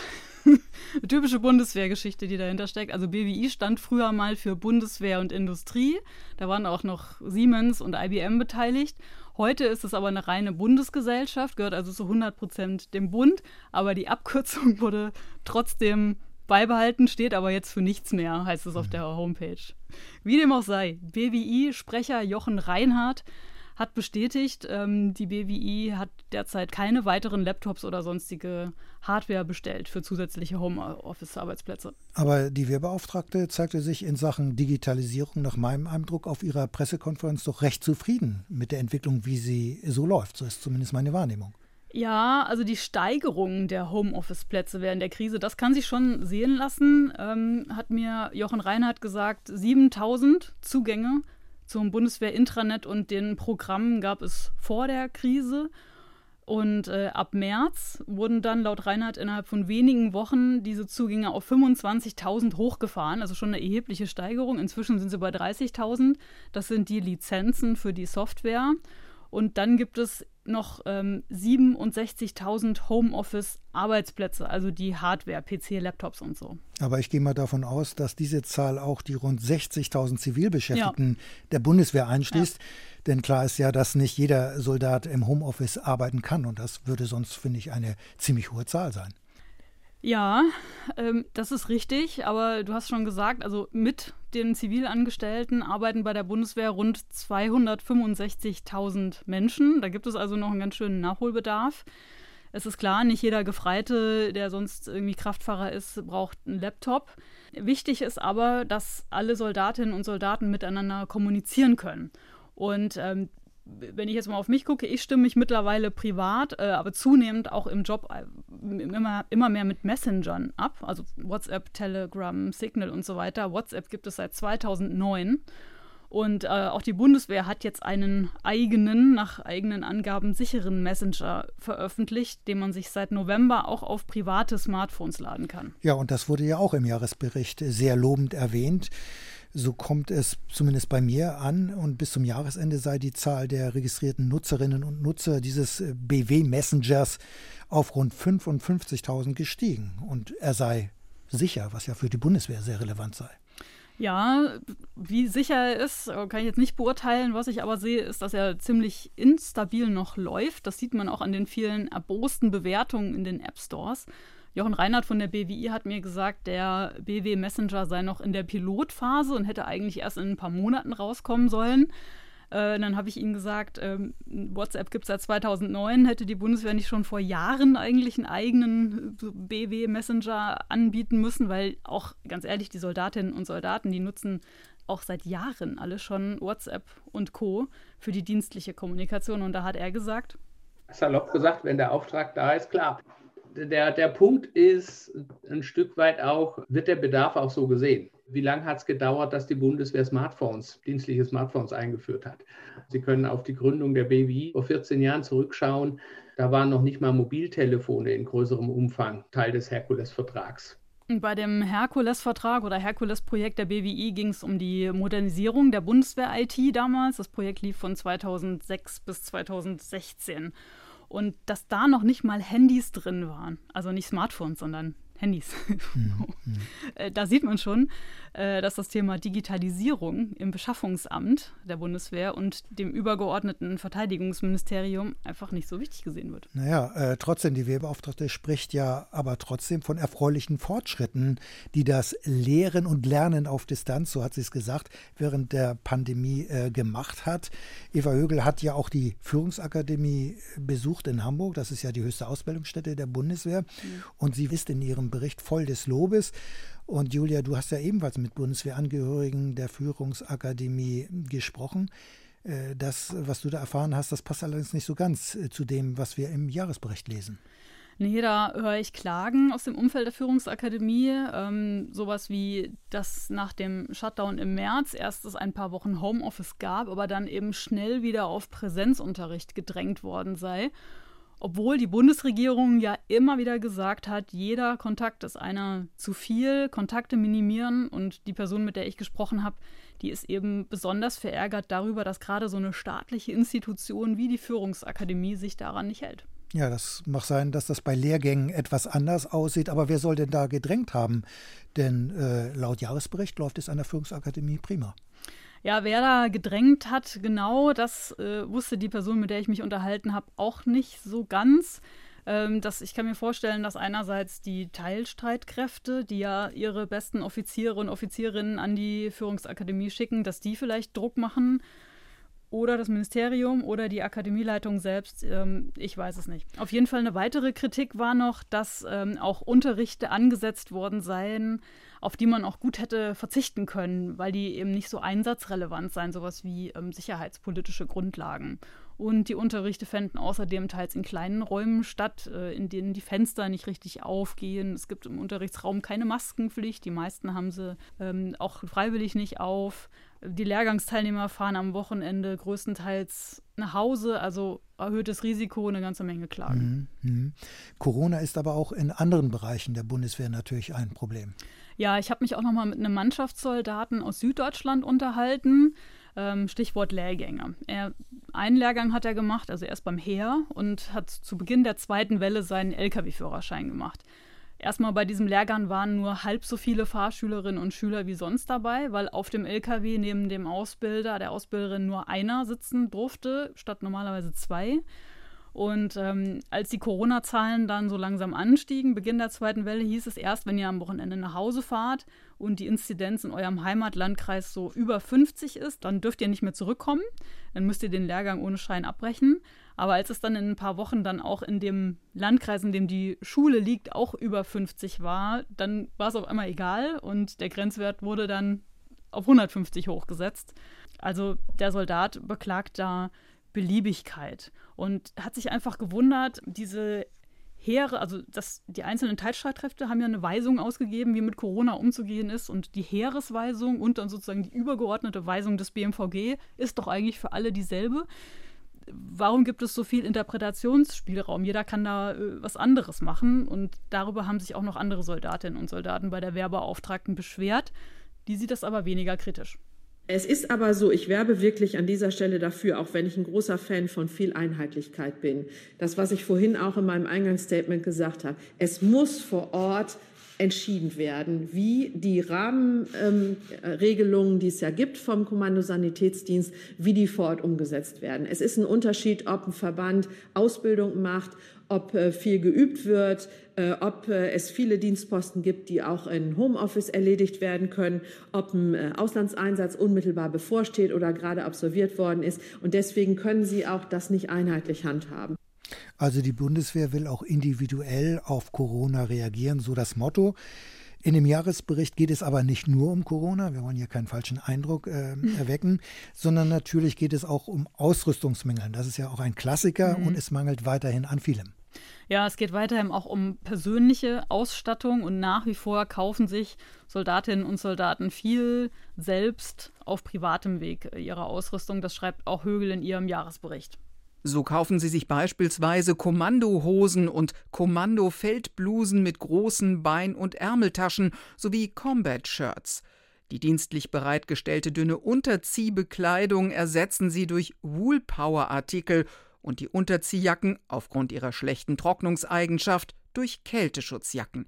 typische Bundeswehrgeschichte, die dahinter steckt. Also BWI stand früher mal für Bundeswehr und Industrie. Da waren auch noch Siemens und IBM beteiligt. Heute ist es aber eine reine Bundesgesellschaft, gehört also zu 100 Prozent dem Bund. Aber die Abkürzung (laughs) wurde trotzdem beibehalten, steht aber jetzt für nichts mehr, heißt es auf der Homepage. Wie dem auch sei, BWI-Sprecher Jochen Reinhardt hat bestätigt, ähm, die BWI hat derzeit keine weiteren Laptops oder sonstige Hardware bestellt für zusätzliche Homeoffice-Arbeitsplätze. Aber die Wehrbeauftragte zeigte sich in Sachen Digitalisierung nach meinem Eindruck auf ihrer Pressekonferenz doch recht zufrieden mit der Entwicklung, wie sie so läuft. So ist zumindest meine Wahrnehmung. Ja, also die Steigerung der Homeoffice-Plätze während der Krise, das kann sich schon sehen lassen, ähm, hat mir Jochen Reinhardt gesagt. 7000 Zugänge zum Bundeswehr-Intranet und den Programmen gab es vor der Krise. Und äh, ab März wurden dann laut Reinhardt innerhalb von wenigen Wochen diese Zugänge auf 25.000 hochgefahren, also schon eine erhebliche Steigerung. Inzwischen sind sie bei 30.000. Das sind die Lizenzen für die Software. Und dann gibt es noch ähm, 67.000 Homeoffice-Arbeitsplätze, also die Hardware, PC, Laptops und so. Aber ich gehe mal davon aus, dass diese Zahl auch die rund 60.000 Zivilbeschäftigten ja. der Bundeswehr einschließt. Ja. Denn klar ist ja, dass nicht jeder Soldat im Homeoffice arbeiten kann. Und das würde sonst, finde ich, eine ziemlich hohe Zahl sein. Ja, ähm, das ist richtig, aber du hast schon gesagt, also mit den Zivilangestellten arbeiten bei der Bundeswehr rund 265.000 Menschen. Da gibt es also noch einen ganz schönen Nachholbedarf. Es ist klar, nicht jeder Gefreite, der sonst irgendwie Kraftfahrer ist, braucht einen Laptop. Wichtig ist aber, dass alle Soldatinnen und Soldaten miteinander kommunizieren können. Und ähm, wenn ich jetzt mal auf mich gucke, ich stimme mich mittlerweile privat, äh, aber zunehmend auch im Job äh, immer, immer mehr mit Messengern ab. Also WhatsApp, Telegram, Signal und so weiter. WhatsApp gibt es seit 2009. Und äh, auch die Bundeswehr hat jetzt einen eigenen, nach eigenen Angaben sicheren Messenger veröffentlicht, den man sich seit November auch auf private Smartphones laden kann. Ja, und das wurde ja auch im Jahresbericht sehr lobend erwähnt. So kommt es zumindest bei mir an und bis zum Jahresende sei die Zahl der registrierten Nutzerinnen und Nutzer dieses äh, BW-Messengers auf rund 55.000 gestiegen und er sei sicher, was ja für die Bundeswehr sehr relevant sei. Ja, wie sicher er ist, kann ich jetzt nicht beurteilen. Was ich aber sehe, ist, dass er ziemlich instabil noch läuft. Das sieht man auch an den vielen erbosten Bewertungen in den App Stores. Jochen Reinhardt von der BWI hat mir gesagt, der BW Messenger sei noch in der Pilotphase und hätte eigentlich erst in ein paar Monaten rauskommen sollen. Äh, dann habe ich ihm gesagt, ähm, WhatsApp gibt es seit 2009, hätte die Bundeswehr nicht schon vor Jahren eigentlich einen eigenen so BW Messenger anbieten müssen, weil auch ganz ehrlich, die Soldatinnen und Soldaten, die nutzen auch seit Jahren alle schon WhatsApp und Co. für die dienstliche Kommunikation. Und da hat er gesagt, salopp gesagt, wenn der Auftrag da ist, klar der, der Punkt ist ein Stück weit auch, wird der Bedarf auch so gesehen? Wie lange hat es gedauert, dass die Bundeswehr Smartphones, dienstliche Smartphones eingeführt hat? Sie können auf die Gründung der BWI vor 14 Jahren zurückschauen. Da waren noch nicht mal Mobiltelefone in größerem Umfang Teil des Herkules-Vertrags. Bei dem Herkules-Vertrag oder Herkules-Projekt der BWI ging es um die Modernisierung der Bundeswehr-IT damals. Das Projekt lief von 2006 bis 2016. Und dass da noch nicht mal Handys drin waren, also nicht Smartphones, sondern Handys. (laughs) Mhm. Äh, da sieht man schon, äh, dass das Thema Digitalisierung im Beschaffungsamt der Bundeswehr und dem übergeordneten Verteidigungsministerium einfach nicht so wichtig gesehen wird. Naja, äh, trotzdem, die Wehrbeauftragte spricht ja aber trotzdem von erfreulichen Fortschritten, die das Lehren und Lernen auf Distanz, so hat sie es gesagt, während der Pandemie äh, gemacht hat. Eva Högel hat ja auch die Führungsakademie besucht in Hamburg. Das ist ja die höchste Ausbildungsstätte der Bundeswehr. Mhm. Und sie ist in ihrem Bericht voll des Lobes. Und Julia, du hast ja ebenfalls mit Bundeswehrangehörigen der Führungsakademie gesprochen. Äh, das, was du da erfahren hast, das passt allerdings nicht so ganz äh, zu dem, was wir im Jahresbericht lesen. Nee, da höre ich Klagen aus dem Umfeld der Führungsakademie. Ähm, sowas wie, dass nach dem Shutdown im März erst es ein paar Wochen Homeoffice gab, aber dann eben schnell wieder auf Präsenzunterricht gedrängt worden sei obwohl die Bundesregierung ja immer wieder gesagt hat, jeder Kontakt ist einer zu viel, Kontakte minimieren und die Person, mit der ich gesprochen habe, die ist eben besonders verärgert darüber, dass gerade so eine staatliche Institution wie die Führungsakademie sich daran nicht hält. Ja, das mag sein, dass das bei Lehrgängen etwas anders aussieht, aber wer soll denn da gedrängt haben? Denn äh, laut Jahresbericht läuft es an der Führungsakademie prima. Ja, wer da gedrängt hat, genau, das äh, wusste die Person, mit der ich mich unterhalten habe, auch nicht so ganz. Ähm, das, ich kann mir vorstellen, dass einerseits die Teilstreitkräfte, die ja ihre besten Offiziere und Offizierinnen an die Führungsakademie schicken, dass die vielleicht Druck machen oder das Ministerium oder die Akademieleitung selbst, ähm, ich weiß es nicht. Auf jeden Fall eine weitere Kritik war noch, dass ähm, auch Unterrichte angesetzt worden seien, auf die man auch gut hätte verzichten können, weil die eben nicht so einsatzrelevant seien, sowas wie ähm, sicherheitspolitische Grundlagen. Und die Unterrichte fänden außerdem teils in kleinen Räumen statt, äh, in denen die Fenster nicht richtig aufgehen. Es gibt im Unterrichtsraum keine Maskenpflicht. Die meisten haben sie ähm, auch freiwillig nicht auf. Die Lehrgangsteilnehmer fahren am Wochenende größtenteils nach Hause, also erhöhtes Risiko, eine ganze Menge Klagen. Mhm, mh. Corona ist aber auch in anderen Bereichen der Bundeswehr natürlich ein Problem. Ja, ich habe mich auch noch mal mit einem Mannschaftssoldaten aus Süddeutschland unterhalten. Ähm, Stichwort Lehrgänge. Er, einen Lehrgang hat er gemacht, also erst beim Heer und hat zu Beginn der zweiten Welle seinen Lkw-Führerschein gemacht. Erstmal bei diesem Lehrgang waren nur halb so viele Fahrschülerinnen und Schüler wie sonst dabei, weil auf dem LKW neben dem Ausbilder, der Ausbilderin nur einer sitzen durfte, statt normalerweise zwei. Und ähm, als die Corona-Zahlen dann so langsam anstiegen, Beginn der zweiten Welle, hieß es erst, wenn ihr am Wochenende nach Hause fahrt und die Inzidenz in eurem Heimatlandkreis so über 50 ist, dann dürft ihr nicht mehr zurückkommen. Dann müsst ihr den Lehrgang ohne Schein abbrechen. Aber als es dann in ein paar Wochen dann auch in dem Landkreis, in dem die Schule liegt, auch über 50 war, dann war es auf einmal egal und der Grenzwert wurde dann auf 150 hochgesetzt. Also der Soldat beklagt da Beliebigkeit und hat sich einfach gewundert, diese Heere, also das, die einzelnen Teilstreitkräfte haben ja eine Weisung ausgegeben, wie mit Corona umzugehen ist. Und die Heeresweisung und dann sozusagen die übergeordnete Weisung des BMVG ist doch eigentlich für alle dieselbe. Warum gibt es so viel Interpretationsspielraum? Jeder kann da äh, was anderes machen. Und darüber haben sich auch noch andere Soldatinnen und Soldaten bei der Wehrbeauftragten beschwert. Die sieht das aber weniger kritisch. Es ist aber so, ich werbe wirklich an dieser Stelle dafür, auch wenn ich ein großer Fan von viel Einheitlichkeit bin. Das, was ich vorhin auch in meinem Eingangsstatement gesagt habe. Es muss vor Ort entschieden werden, wie die Rahmenregelungen, ähm, die es ja gibt vom Kommando Sanitätsdienst, wie die vor Ort umgesetzt werden. Es ist ein Unterschied, ob ein Verband Ausbildung macht ob äh, viel geübt wird, ob äh, es viele Dienstposten gibt, die auch in Homeoffice erledigt werden können, ob ein Auslandseinsatz unmittelbar bevorsteht oder gerade absolviert worden ist. Und deswegen können sie auch das nicht einheitlich handhaben. Also die Bundeswehr will auch individuell auf Corona reagieren, so das Motto. In dem Jahresbericht geht es aber nicht nur um Corona, wir wollen hier keinen falschen Eindruck äh, (laughs) erwecken, sondern natürlich geht es auch um Ausrüstungsmängel. Das ist ja auch ein Klassiker mhm. und es mangelt weiterhin an vielem. Ja, es geht weiterhin auch um persönliche Ausstattung und nach wie vor kaufen sich Soldatinnen und Soldaten viel selbst auf privatem Weg ihre Ausrüstung. Das schreibt auch Högel in ihrem Jahresbericht. So kaufen sie sich beispielsweise Kommandohosen und Kommandofeldblusen mit großen Bein- und Ärmeltaschen sowie Combat-Shirts. Die dienstlich bereitgestellte dünne Unterziehbekleidung ersetzen sie durch Woolpower-Artikel und die Unterziehjacken aufgrund ihrer schlechten Trocknungseigenschaft durch Kälteschutzjacken.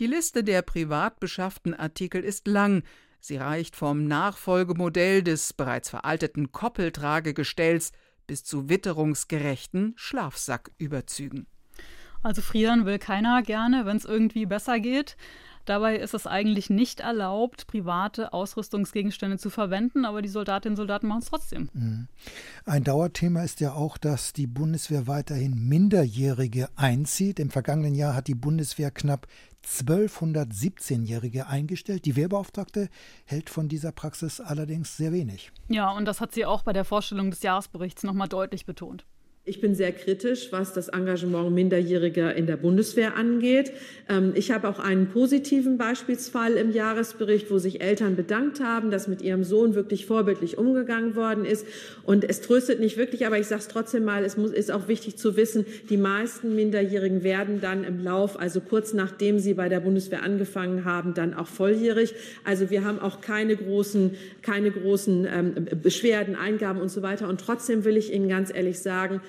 Die Liste der privat beschafften Artikel ist lang. Sie reicht vom Nachfolgemodell des bereits veralteten Koppeltragegestells bis zu witterungsgerechten Schlafsacküberzügen. Also frieren will keiner gerne, wenn es irgendwie besser geht. Dabei ist es eigentlich nicht erlaubt, private Ausrüstungsgegenstände zu verwenden, aber die Soldatinnen und Soldaten machen es trotzdem. Mhm. Ein Dauerthema ist ja auch, dass die Bundeswehr weiterhin Minderjährige einzieht. Im vergangenen Jahr hat die Bundeswehr knapp 1217-Jährige eingestellt. Die Wehrbeauftragte hält von dieser Praxis allerdings sehr wenig. Ja, und das hat sie auch bei der Vorstellung des Jahresberichts nochmal deutlich betont. Ich bin sehr kritisch, was das Engagement Minderjähriger in der Bundeswehr angeht. Ähm, ich habe auch einen positiven Beispielsfall im Jahresbericht, wo sich Eltern bedankt haben, dass mit ihrem Sohn wirklich vorbildlich umgegangen worden ist. Und es tröstet nicht wirklich, aber ich sage es trotzdem mal, es ist auch wichtig zu wissen, die meisten Minderjährigen werden dann im Lauf, also kurz nachdem sie bei der Bundeswehr angefangen haben, dann auch volljährig. Also wir haben auch keine großen, keine großen ähm, Beschwerden, Eingaben und so weiter. Und trotzdem will ich Ihnen ganz ehrlich sagen,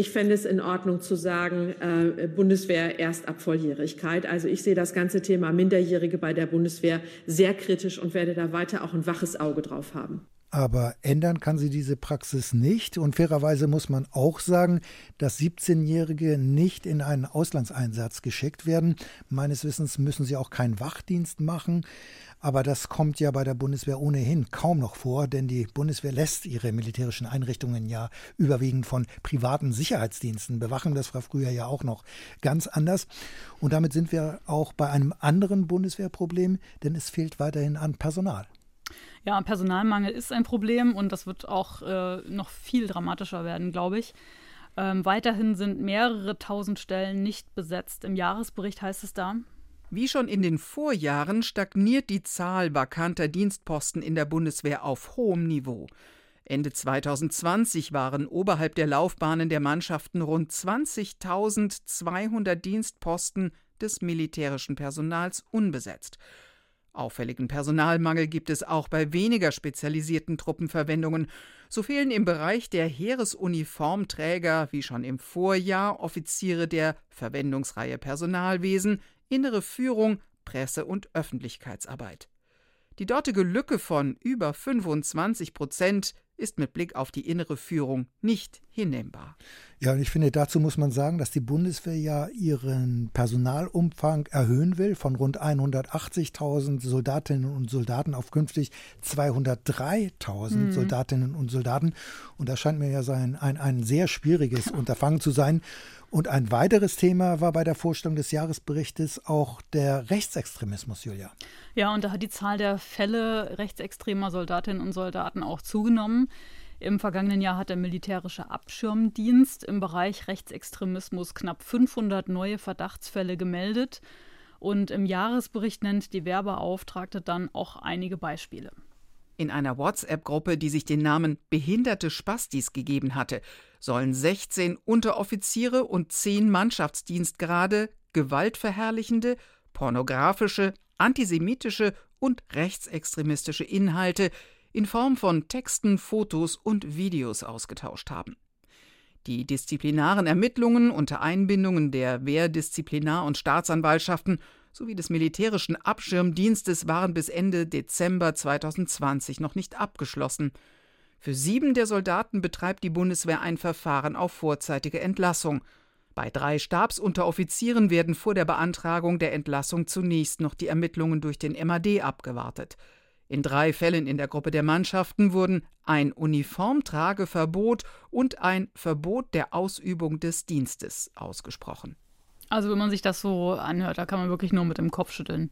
ich fände es in Ordnung zu sagen, äh, Bundeswehr erst ab Volljährigkeit. Also ich sehe das ganze Thema Minderjährige bei der Bundeswehr sehr kritisch und werde da weiter auch ein waches Auge drauf haben. Aber ändern kann sie diese Praxis nicht. Und fairerweise muss man auch sagen, dass 17-Jährige nicht in einen Auslandseinsatz geschickt werden. Meines Wissens müssen sie auch keinen Wachdienst machen. Aber das kommt ja bei der Bundeswehr ohnehin kaum noch vor, denn die Bundeswehr lässt ihre militärischen Einrichtungen ja überwiegend von privaten Sicherheitsdiensten bewachen. Das war früher ja auch noch ganz anders. Und damit sind wir auch bei einem anderen Bundeswehrproblem, denn es fehlt weiterhin an Personal. Ja, Personalmangel ist ein Problem und das wird auch äh, noch viel dramatischer werden, glaube ich. Ähm, weiterhin sind mehrere tausend Stellen nicht besetzt. Im Jahresbericht heißt es da, wie schon in den Vorjahren stagniert die Zahl vakanter Dienstposten in der Bundeswehr auf hohem Niveau. Ende 2020 waren oberhalb der Laufbahnen der Mannschaften rund 20.200 Dienstposten des militärischen Personals unbesetzt. Auffälligen Personalmangel gibt es auch bei weniger spezialisierten Truppenverwendungen. So fehlen im Bereich der Heeresuniformträger wie schon im Vorjahr Offiziere der Verwendungsreihe Personalwesen, innere Führung, Presse- und Öffentlichkeitsarbeit. Die dortige Lücke von über 25 Prozent ist mit Blick auf die innere Führung nicht hinnehmbar. Ja, und ich finde, dazu muss man sagen, dass die Bundeswehr ja ihren Personalumfang erhöhen will von rund 180.000 Soldatinnen und Soldaten auf künftig 203.000 mhm. Soldatinnen und Soldaten. Und das scheint mir ja sein, ein, ein sehr schwieriges Unterfangen zu sein. Und ein weiteres Thema war bei der Vorstellung des Jahresberichtes auch der Rechtsextremismus, Julia. Ja, und da hat die Zahl der Fälle rechtsextremer Soldatinnen und Soldaten auch zugenommen. Im vergangenen Jahr hat der militärische Abschirmdienst im Bereich Rechtsextremismus knapp 500 neue Verdachtsfälle gemeldet. Und im Jahresbericht nennt die Werbeauftragte dann auch einige Beispiele. In einer WhatsApp-Gruppe, die sich den Namen Behinderte Spastis gegeben hatte, sollen 16 Unteroffiziere und 10 Mannschaftsdienstgrade gewaltverherrlichende, pornografische, antisemitische und rechtsextremistische Inhalte in Form von Texten, Fotos und Videos ausgetauscht haben. Die disziplinaren Ermittlungen unter Einbindungen der Wehrdisziplinar- und Staatsanwaltschaften sowie des militärischen Abschirmdienstes waren bis Ende Dezember 2020 noch nicht abgeschlossen. Für sieben der Soldaten betreibt die Bundeswehr ein Verfahren auf vorzeitige Entlassung. Bei drei Stabsunteroffizieren werden vor der Beantragung der Entlassung zunächst noch die Ermittlungen durch den MAD abgewartet. In drei Fällen in der Gruppe der Mannschaften wurden ein Uniformtrageverbot und ein Verbot der Ausübung des Dienstes ausgesprochen. Also wenn man sich das so anhört, da kann man wirklich nur mit dem Kopf schütteln.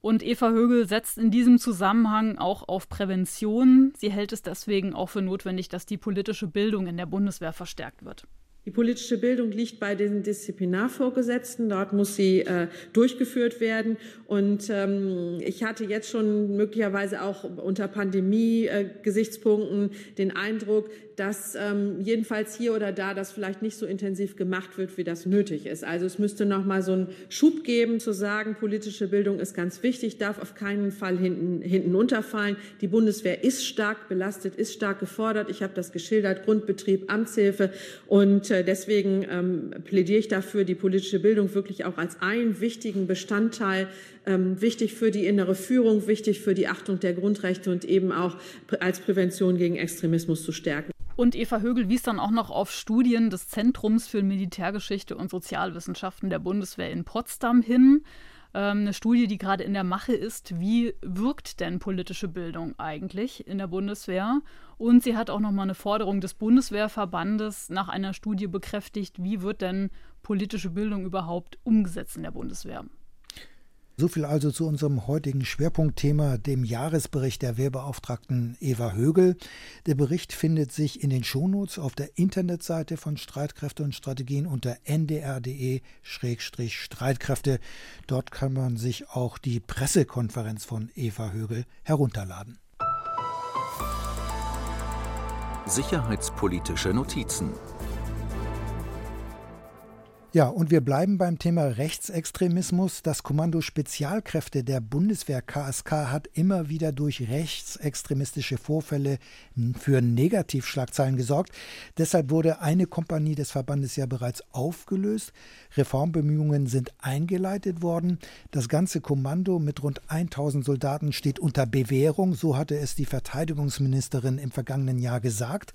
Und Eva Högel setzt in diesem Zusammenhang auch auf Prävention. Sie hält es deswegen auch für notwendig, dass die politische Bildung in der Bundeswehr verstärkt wird. Die politische Bildung liegt bei den Disziplinarvorgesetzten. Dort muss sie äh, durchgeführt werden. Und ähm, ich hatte jetzt schon möglicherweise auch unter Pandemie-Gesichtspunkten äh, den Eindruck, dass ähm, jedenfalls hier oder da das vielleicht nicht so intensiv gemacht wird, wie das nötig ist. Also es müsste noch mal so einen Schub geben, zu sagen, politische Bildung ist ganz wichtig, darf auf keinen Fall hinten, hinten unterfallen. Die Bundeswehr ist stark belastet, ist stark gefordert. Ich habe das geschildert, Grundbetrieb, Amtshilfe. Und äh, deswegen ähm, plädiere ich dafür, die politische Bildung wirklich auch als einen wichtigen Bestandteil ähm, wichtig für die innere Führung, wichtig für die Achtung der Grundrechte und eben auch als Prävention gegen Extremismus zu stärken. Und Eva Högel wies dann auch noch auf Studien des Zentrums für Militärgeschichte und Sozialwissenschaften der Bundeswehr in Potsdam hin. Ähm, eine Studie, die gerade in der Mache ist. Wie wirkt denn politische Bildung eigentlich in der Bundeswehr? Und sie hat auch noch mal eine Forderung des Bundeswehrverbandes nach einer Studie bekräftigt. Wie wird denn politische Bildung überhaupt umgesetzt in der Bundeswehr? So viel also zu unserem heutigen Schwerpunktthema, dem Jahresbericht der Wehrbeauftragten Eva Högel. Der Bericht findet sich in den Shownotes auf der Internetseite von Streitkräfte und Strategien unter ndr.de-streitkräfte. Dort kann man sich auch die Pressekonferenz von Eva Högel herunterladen. Sicherheitspolitische Notizen ja, und wir bleiben beim Thema Rechtsextremismus. Das Kommando Spezialkräfte der Bundeswehr KSK hat immer wieder durch rechtsextremistische Vorfälle für Negativschlagzeilen gesorgt. Deshalb wurde eine Kompanie des Verbandes ja bereits aufgelöst. Reformbemühungen sind eingeleitet worden. Das ganze Kommando mit rund 1000 Soldaten steht unter Bewährung. So hatte es die Verteidigungsministerin im vergangenen Jahr gesagt.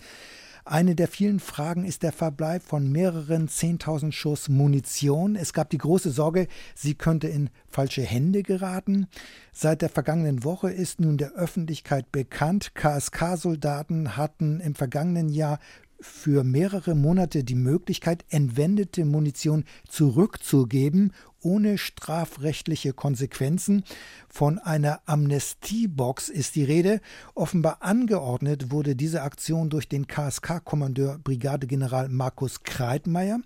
Eine der vielen Fragen ist der Verbleib von mehreren 10.000 Schuss Munition. Es gab die große Sorge, sie könnte in falsche Hände geraten. Seit der vergangenen Woche ist nun der Öffentlichkeit bekannt, KSK-Soldaten hatten im vergangenen Jahr für mehrere Monate die Möglichkeit, entwendete Munition zurückzugeben ohne strafrechtliche Konsequenzen. Von einer Amnestiebox ist die Rede. Offenbar angeordnet wurde diese Aktion durch den KSK-Kommandeur Brigadegeneral Markus Kreitmeier.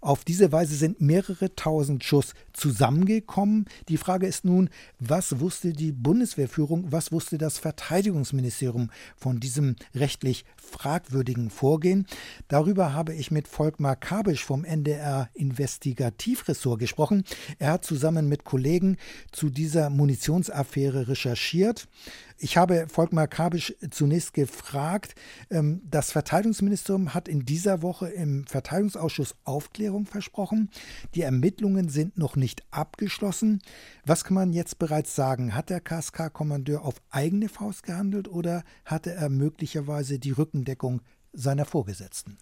Auf diese Weise sind mehrere tausend Schuss zusammengekommen. Die Frage ist nun, was wusste die Bundeswehrführung, was wusste das Verteidigungsministerium von diesem rechtlich fragwürdigen Vorgehen? Darüber habe ich mit Volkmar Kabisch vom NDR Investigativressort gesprochen. Er hat zusammen mit Kollegen zu dieser Munitionsaffäre recherchiert. Ich habe Volkmar Kabisch zunächst gefragt, ähm, das Verteidigungsministerium hat in dieser Woche im Verteidigungsausschuss Aufklärung versprochen. Die Ermittlungen sind noch nicht abgeschlossen. Was kann man jetzt bereits sagen? Hat der KSK-Kommandeur auf eigene Faust gehandelt oder hatte er möglicherweise die Rückendeckung seiner Vorgesetzten?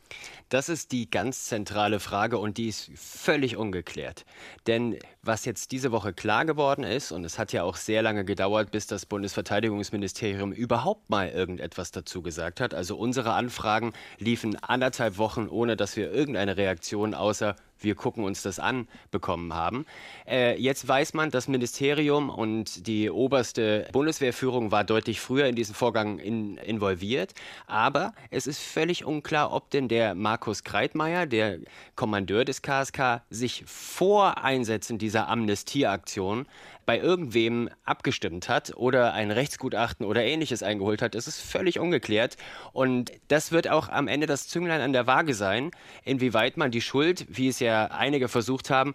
Das ist die ganz zentrale Frage und die ist völlig ungeklärt. Denn was jetzt diese Woche klar geworden ist, und es hat ja auch sehr lange gedauert, bis das Bundesverteidigungsministerium überhaupt mal irgendetwas dazu gesagt hat. Also unsere Anfragen liefen anderthalb Wochen, ohne dass wir irgendeine Reaktion außer wir gucken uns das an bekommen haben. Äh, jetzt weiß man, das Ministerium und die oberste Bundeswehrführung war deutlich früher in diesen Vorgang in, involviert. Aber es ist völlig unklar, ob denn der Markus Kreitmeier, der Kommandeur des KSK, sich vor Einsetzen dieser Amnestieaktion bei irgendwem abgestimmt hat oder ein Rechtsgutachten oder ähnliches eingeholt hat, ist völlig ungeklärt. Und das wird auch am Ende das Zünglein an der Waage sein, inwieweit man die Schuld, wie es ja einige versucht haben,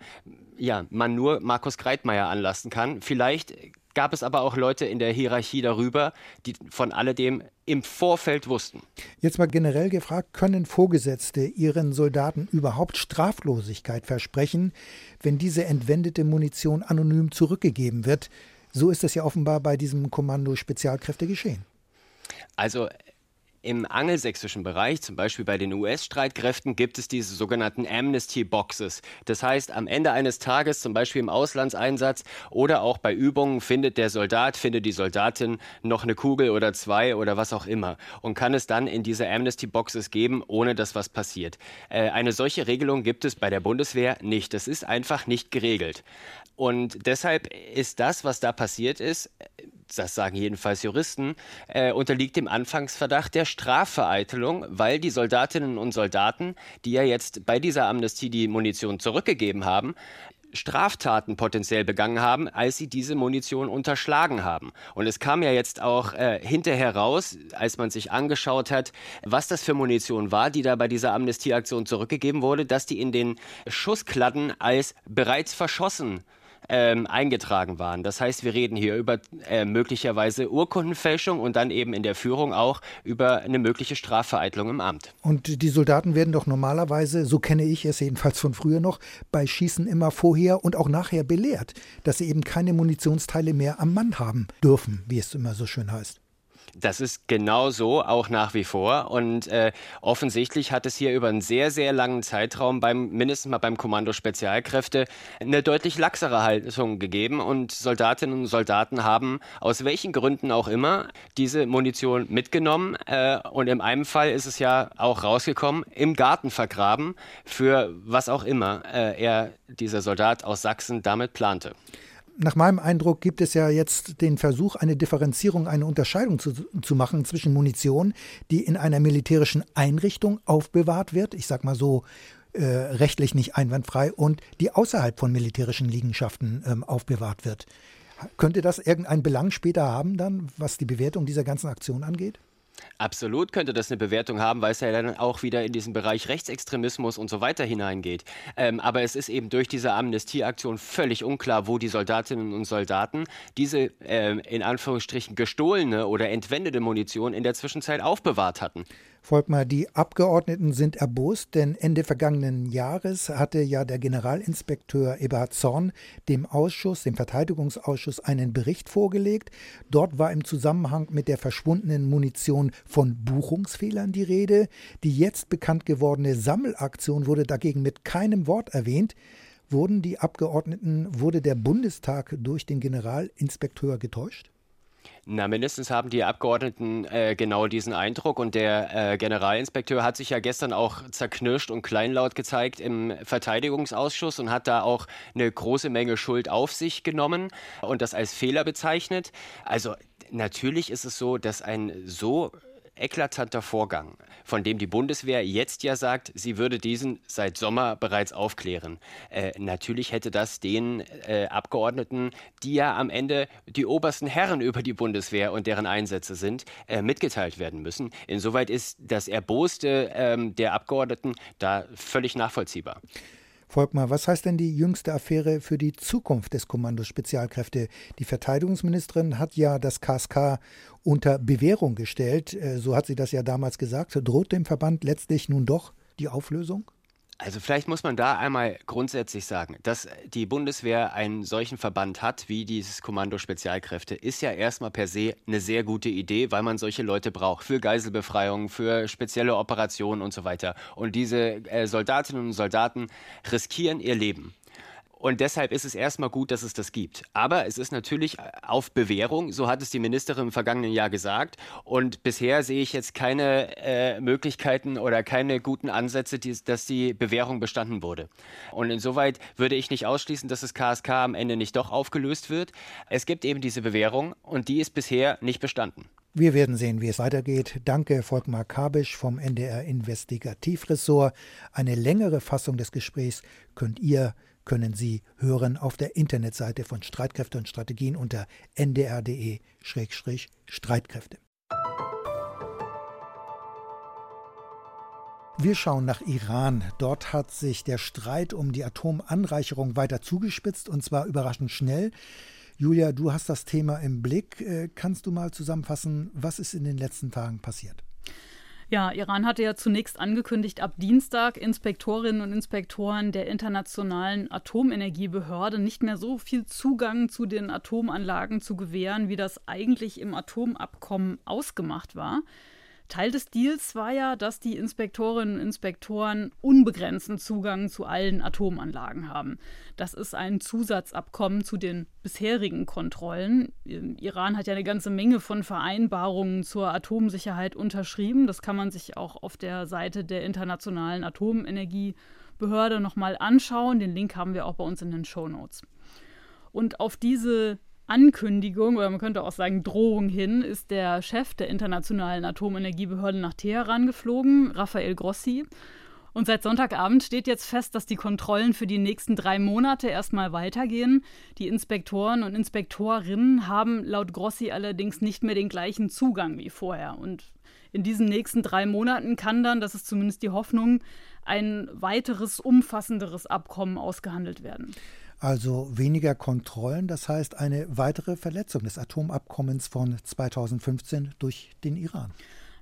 ja, man nur Markus Kreitmeier anlasten kann. Vielleicht gab es aber auch Leute in der Hierarchie darüber, die von alledem im Vorfeld wussten. Jetzt mal generell gefragt, können Vorgesetzte ihren Soldaten überhaupt Straflosigkeit versprechen, wenn diese entwendete Munition anonym zurückgegeben wird? So ist es ja offenbar bei diesem Kommando Spezialkräfte geschehen. Also im angelsächsischen Bereich, zum Beispiel bei den US-Streitkräften, gibt es diese sogenannten Amnesty Boxes. Das heißt, am Ende eines Tages, zum Beispiel im Auslandseinsatz oder auch bei Übungen, findet der Soldat, findet die Soldatin noch eine Kugel oder zwei oder was auch immer und kann es dann in diese Amnesty Boxes geben, ohne dass was passiert. Äh, eine solche Regelung gibt es bei der Bundeswehr nicht. Das ist einfach nicht geregelt. Und deshalb ist das, was da passiert ist, das sagen jedenfalls Juristen, äh, unterliegt dem Anfangsverdacht der Strafvereitelung, weil die Soldatinnen und Soldaten, die ja jetzt bei dieser Amnestie die Munition zurückgegeben haben, Straftaten potenziell begangen haben, als sie diese Munition unterschlagen haben. Und es kam ja jetzt auch äh, hinterher raus, als man sich angeschaut hat, was das für Munition war, die da bei dieser Amnestieaktion zurückgegeben wurde, dass die in den Schusskladden als bereits verschossen ähm, eingetragen waren. Das heißt, wir reden hier über äh, möglicherweise Urkundenfälschung und dann eben in der Führung auch über eine mögliche Strafvereitlung im Amt. Und die Soldaten werden doch normalerweise, so kenne ich es jedenfalls von früher noch, bei Schießen immer vorher und auch nachher belehrt, dass sie eben keine Munitionsteile mehr am Mann haben dürfen, wie es immer so schön heißt. Das ist genau so, auch nach wie vor. Und äh, offensichtlich hat es hier über einen sehr, sehr langen Zeitraum beim, mindestens mal beim Kommando Spezialkräfte, eine deutlich laxere Haltung gegeben. Und Soldatinnen und Soldaten haben aus welchen Gründen auch immer diese Munition mitgenommen. Äh, und in einem Fall ist es ja auch rausgekommen, im Garten vergraben, für was auch immer äh, er, dieser Soldat aus Sachsen, damit plante nach meinem Eindruck gibt es ja jetzt den Versuch, eine Differenzierung, eine Unterscheidung zu, zu machen zwischen Munition, die in einer militärischen Einrichtung aufbewahrt wird, ich sag mal so äh, rechtlich nicht einwandfrei, und die außerhalb von militärischen Liegenschaften ähm, aufbewahrt wird. Könnte das irgendeinen Belang später haben, dann, was die Bewertung dieser ganzen Aktion angeht? Absolut könnte das eine Bewertung haben, weil es ja dann auch wieder in diesen Bereich Rechtsextremismus und so weiter hineingeht. Ähm, aber es ist eben durch diese Amnestieaktion völlig unklar, wo die Soldatinnen und Soldaten diese äh, in Anführungsstrichen gestohlene oder entwendete Munition in der Zwischenzeit aufbewahrt hatten. Volkmar, die Abgeordneten sind erbost, denn Ende vergangenen Jahres hatte ja der Generalinspekteur Eberhard Zorn dem Ausschuss, dem Verteidigungsausschuss, einen Bericht vorgelegt. Dort war im Zusammenhang mit der verschwundenen Munition von Buchungsfehlern die Rede. Die jetzt bekannt gewordene Sammelaktion wurde dagegen mit keinem Wort erwähnt. Wurden die Abgeordneten, wurde der Bundestag durch den Generalinspekteur getäuscht? Na, mindestens haben die Abgeordneten äh, genau diesen Eindruck und der äh, Generalinspekteur hat sich ja gestern auch zerknirscht und kleinlaut gezeigt im Verteidigungsausschuss und hat da auch eine große Menge Schuld auf sich genommen und das als Fehler bezeichnet. Also natürlich ist es so, dass ein so eklatanter Vorgang, von dem die Bundeswehr jetzt ja sagt, sie würde diesen seit Sommer bereits aufklären. Äh, natürlich hätte das den äh, Abgeordneten, die ja am Ende die obersten Herren über die Bundeswehr und deren Einsätze sind, äh, mitgeteilt werden müssen. Insoweit ist das Erboste ähm, der Abgeordneten da völlig nachvollziehbar. Volkmar, was heißt denn die jüngste Affäre für die Zukunft des Kommandos Spezialkräfte? Die Verteidigungsministerin hat ja das KSK unter Bewährung gestellt. Äh, so hat sie das ja damals gesagt. Droht dem Verband letztlich nun doch die Auflösung? Also vielleicht muss man da einmal grundsätzlich sagen, dass die Bundeswehr einen solchen Verband hat wie dieses Kommando Spezialkräfte, ist ja erstmal per se eine sehr gute Idee, weil man solche Leute braucht für Geiselbefreiungen, für spezielle Operationen und so weiter. Und diese äh, Soldatinnen und Soldaten riskieren ihr Leben. Und deshalb ist es erstmal gut, dass es das gibt. Aber es ist natürlich auf Bewährung, so hat es die Ministerin im vergangenen Jahr gesagt. Und bisher sehe ich jetzt keine äh, Möglichkeiten oder keine guten Ansätze, die, dass die Bewährung bestanden wurde. Und insoweit würde ich nicht ausschließen, dass das KSK am Ende nicht doch aufgelöst wird. Es gibt eben diese Bewährung und die ist bisher nicht bestanden. Wir werden sehen, wie es weitergeht. Danke, Volkmar Kabisch vom NDR Investigativressort. Eine längere Fassung des Gesprächs könnt ihr können Sie hören auf der Internetseite von Streitkräfte und Strategien unter ndr.de-streitkräfte. Wir schauen nach Iran. Dort hat sich der Streit um die Atomanreicherung weiter zugespitzt und zwar überraschend schnell. Julia, du hast das Thema im Blick. Äh, kannst du mal zusammenfassen, was ist in den letzten Tagen passiert? Ja, Iran hatte ja zunächst angekündigt, ab Dienstag Inspektorinnen und Inspektoren der Internationalen Atomenergiebehörde nicht mehr so viel Zugang zu den Atomanlagen zu gewähren, wie das eigentlich im Atomabkommen ausgemacht war. Teil des Deals war ja, dass die Inspektorinnen und Inspektoren unbegrenzten Zugang zu allen Atomanlagen haben. Das ist ein Zusatzabkommen zu den bisherigen Kontrollen. Iran hat ja eine ganze Menge von Vereinbarungen zur Atomsicherheit unterschrieben. Das kann man sich auch auf der Seite der Internationalen Atomenergiebehörde nochmal anschauen. Den Link haben wir auch bei uns in den Show Notes. Und auf diese Ankündigung oder man könnte auch sagen Drohung hin, ist der Chef der Internationalen Atomenergiebehörde nach Teheran geflogen, Rafael Grossi. Und seit Sonntagabend steht jetzt fest, dass die Kontrollen für die nächsten drei Monate erstmal weitergehen. Die Inspektoren und Inspektorinnen haben laut Grossi allerdings nicht mehr den gleichen Zugang wie vorher. Und in diesen nächsten drei Monaten kann dann, das ist zumindest die Hoffnung, ein weiteres, umfassenderes Abkommen ausgehandelt werden. Also weniger Kontrollen, das heißt eine weitere Verletzung des Atomabkommens von 2015 durch den Iran.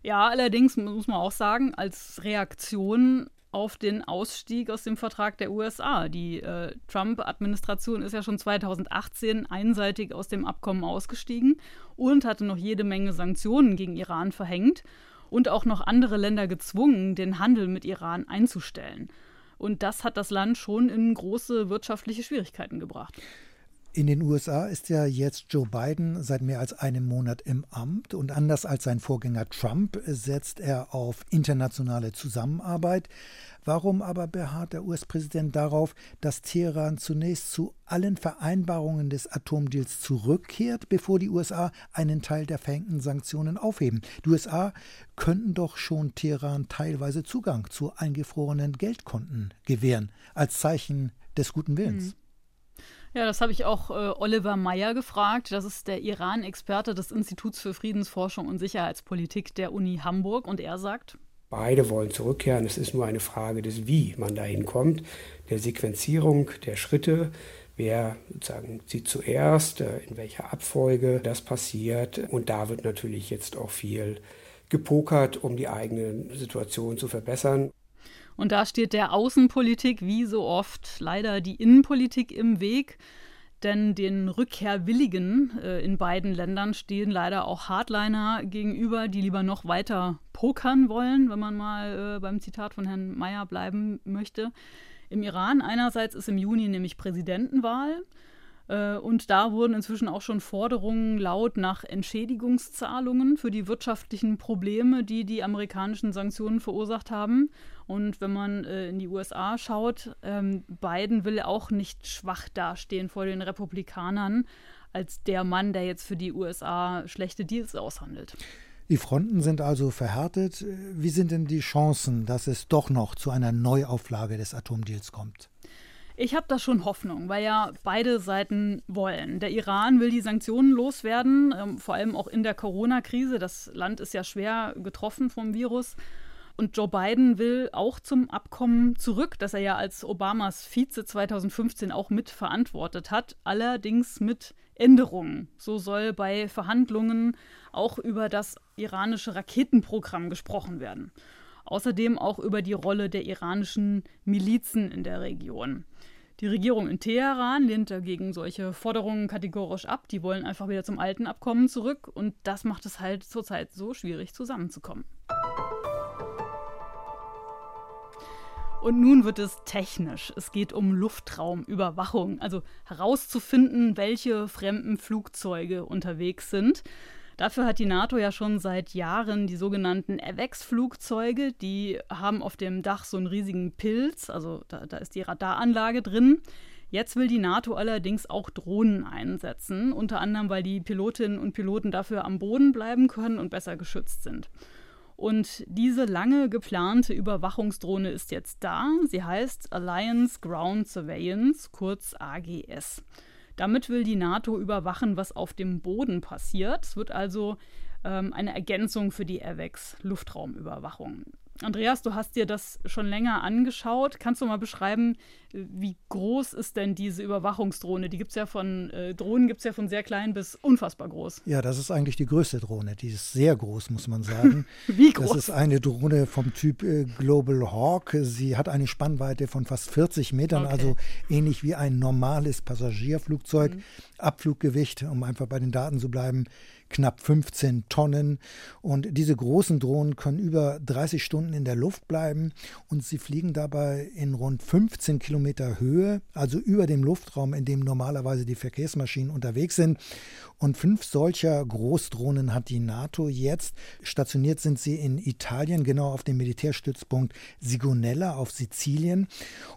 Ja, allerdings muss man auch sagen, als Reaktion auf den Ausstieg aus dem Vertrag der USA. Die äh, Trump-Administration ist ja schon 2018 einseitig aus dem Abkommen ausgestiegen und hatte noch jede Menge Sanktionen gegen Iran verhängt und auch noch andere Länder gezwungen, den Handel mit Iran einzustellen. Und das hat das Land schon in große wirtschaftliche Schwierigkeiten gebracht. In den USA ist ja jetzt Joe Biden seit mehr als einem Monat im Amt und anders als sein Vorgänger Trump setzt er auf internationale Zusammenarbeit. Warum aber beharrt der US-Präsident darauf, dass Teheran zunächst zu allen Vereinbarungen des Atomdeals zurückkehrt, bevor die USA einen Teil der verhängten Sanktionen aufheben? Die USA könnten doch schon Teheran teilweise Zugang zu eingefrorenen Geldkonten gewähren, als Zeichen des guten Willens. Mhm. Ja, das habe ich auch äh, Oliver Meyer gefragt. Das ist der Iran-Experte des Instituts für Friedensforschung und Sicherheitspolitik der Uni Hamburg. Und er sagt, Beide wollen zurückkehren. Es ist nur eine Frage des Wie man dahin kommt, der Sequenzierung der Schritte. Wer sozusagen sieht zuerst, äh, in welcher Abfolge das passiert. Und da wird natürlich jetzt auch viel gepokert, um die eigene Situation zu verbessern. Und da steht der Außenpolitik wie so oft leider die Innenpolitik im Weg. Denn den Rückkehrwilligen äh, in beiden Ländern stehen leider auch Hardliner gegenüber, die lieber noch weiter pokern wollen, wenn man mal äh, beim Zitat von Herrn Mayer bleiben möchte. Im Iran einerseits ist im Juni nämlich Präsidentenwahl. Äh, und da wurden inzwischen auch schon Forderungen laut nach Entschädigungszahlungen für die wirtschaftlichen Probleme, die die amerikanischen Sanktionen verursacht haben. Und wenn man äh, in die USA schaut, ähm, Biden will auch nicht schwach dastehen vor den Republikanern als der Mann, der jetzt für die USA schlechte Deals aushandelt. Die Fronten sind also verhärtet. Wie sind denn die Chancen, dass es doch noch zu einer Neuauflage des Atomdeals kommt? Ich habe da schon Hoffnung, weil ja beide Seiten wollen. Der Iran will die Sanktionen loswerden, ähm, vor allem auch in der Corona-Krise. Das Land ist ja schwer getroffen vom Virus. Und Joe Biden will auch zum Abkommen zurück, das er ja als Obamas Vize 2015 auch mitverantwortet hat, allerdings mit Änderungen. So soll bei Verhandlungen auch über das iranische Raketenprogramm gesprochen werden. Außerdem auch über die Rolle der iranischen Milizen in der Region. Die Regierung in Teheran lehnt dagegen solche Forderungen kategorisch ab. Die wollen einfach wieder zum alten Abkommen zurück und das macht es halt zurzeit so schwierig zusammenzukommen. Und nun wird es technisch. Es geht um Luftraumüberwachung, also herauszufinden, welche fremden Flugzeuge unterwegs sind. Dafür hat die NATO ja schon seit Jahren die sogenannten AVEX-Flugzeuge. Die haben auf dem Dach so einen riesigen Pilz, also da, da ist die Radaranlage drin. Jetzt will die NATO allerdings auch Drohnen einsetzen, unter anderem weil die Pilotinnen und Piloten dafür am Boden bleiben können und besser geschützt sind. Und diese lange geplante Überwachungsdrohne ist jetzt da. Sie heißt Alliance Ground Surveillance, kurz AGS. Damit will die NATO überwachen, was auf dem Boden passiert. Es wird also ähm, eine Ergänzung für die AVEX Luftraumüberwachung. Andreas, du hast dir das schon länger angeschaut. Kannst du mal beschreiben, wie groß ist denn diese Überwachungsdrohne? Die gibt es ja von äh, Drohnen gibt es ja von sehr klein bis unfassbar groß. Ja, das ist eigentlich die größte Drohne. Die ist sehr groß, muss man sagen. (laughs) wie groß? Das ist eine Drohne vom Typ äh, Global Hawk. Sie hat eine Spannweite von fast 40 Metern, okay. also ähnlich wie ein normales Passagierflugzeug. Mhm. Abfluggewicht, um einfach bei den Daten zu bleiben, knapp 15 Tonnen. Und diese großen Drohnen können über 30 Stunden in der Luft bleiben und sie fliegen dabei in rund 15 Kilometer Höhe, also über dem Luftraum, in dem normalerweise die Verkehrsmaschinen unterwegs sind. Und fünf solcher Großdrohnen hat die NATO jetzt. Stationiert sind sie in Italien, genau auf dem Militärstützpunkt Sigonella auf Sizilien.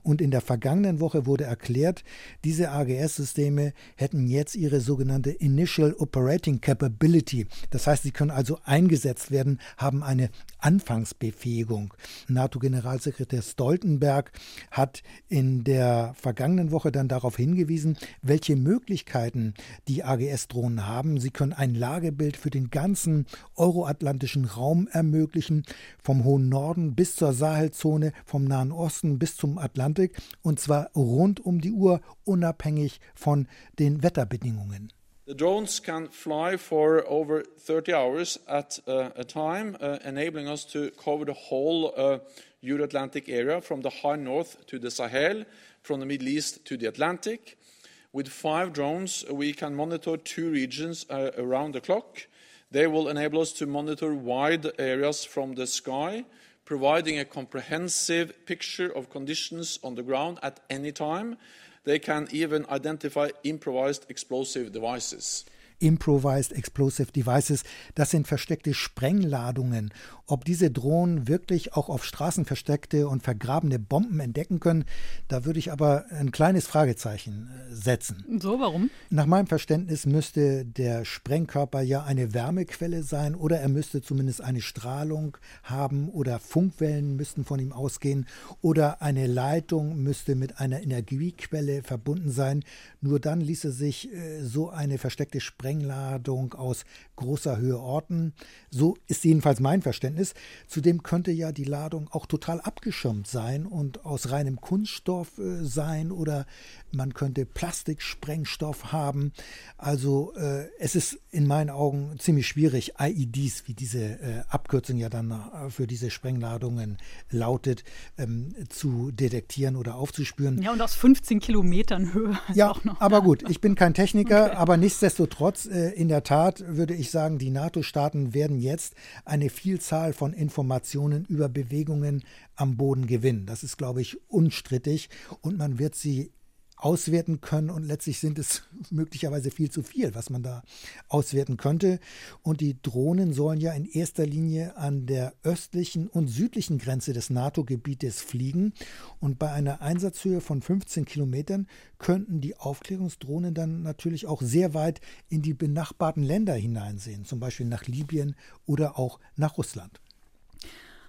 Und in der vergangenen Woche wurde erklärt, diese AGS-Systeme hätten jetzt ihre sogenannte Initial Operating Capability. Das heißt, sie können also eingesetzt werden, haben eine Anfangsbefähigung. NATO-Generalsekretär Stoltenberg hat in der vergangenen Woche dann darauf hingewiesen, welche Möglichkeiten die AGS-Drohnen haben. Sie können ein Lagebild für den ganzen euroatlantischen Raum ermöglichen, vom hohen Norden bis zur Sahelzone, vom Nahen Osten bis zum Atlantik, und zwar rund um die Uhr, unabhängig von den Wetterbedingungen. The drones can fly for over 30 hours at uh, a time, uh, enabling us to cover the whole uh, Euro-Atlantic area from the high north to the Sahel, from the Middle East to the Atlantic. With five drones, we can monitor two regions uh, around the clock. They will enable us to monitor wide areas from the sky, providing a comprehensive picture of conditions on the ground at any time They can even identify improvised explosive devices. Improvised Explosive Devices. Das sind versteckte Sprengladungen. Ob diese Drohnen wirklich auch auf Straßen versteckte und vergrabene Bomben entdecken können, da würde ich aber ein kleines Fragezeichen äh, setzen. So, warum? Nach meinem Verständnis müsste der Sprengkörper ja eine Wärmequelle sein oder er müsste zumindest eine Strahlung haben oder Funkwellen müssten von ihm ausgehen oder eine Leitung müsste mit einer Energiequelle verbunden sein. Nur dann ließe sich äh, so eine versteckte Sprengladung aus großer Höhe orten. So ist jedenfalls mein Verständnis. Verständnis. Zudem könnte ja die Ladung auch total abgeschirmt sein und aus reinem Kunststoff äh, sein oder man könnte Plastiksprengstoff haben. Also äh, es ist in meinen Augen ziemlich schwierig, IEDs, wie diese äh, Abkürzung ja dann äh, für diese Sprengladungen lautet, ähm, zu detektieren oder aufzuspüren. Ja, und aus 15 Kilometern Höhe. Ja, aber gut, ich bin kein Techniker, okay. aber nichtsdestotrotz, äh, in der Tat würde ich sagen, die NATO-Staaten werden jetzt eine Vielzahl Vielzahl von Informationen über Bewegungen am Boden gewinnen. Das ist, glaube ich, unstrittig und man wird sie auswerten können und letztlich sind es (laughs) möglicherweise viel zu viel, was man da auswerten könnte. Und die Drohnen sollen ja in erster Linie an der östlichen und südlichen Grenze des NATO-Gebietes fliegen und bei einer Einsatzhöhe von 15 Kilometern könnten die Aufklärungsdrohnen dann natürlich auch sehr weit in die benachbarten Länder hineinsehen, zum Beispiel nach Libyen oder auch nach Russland.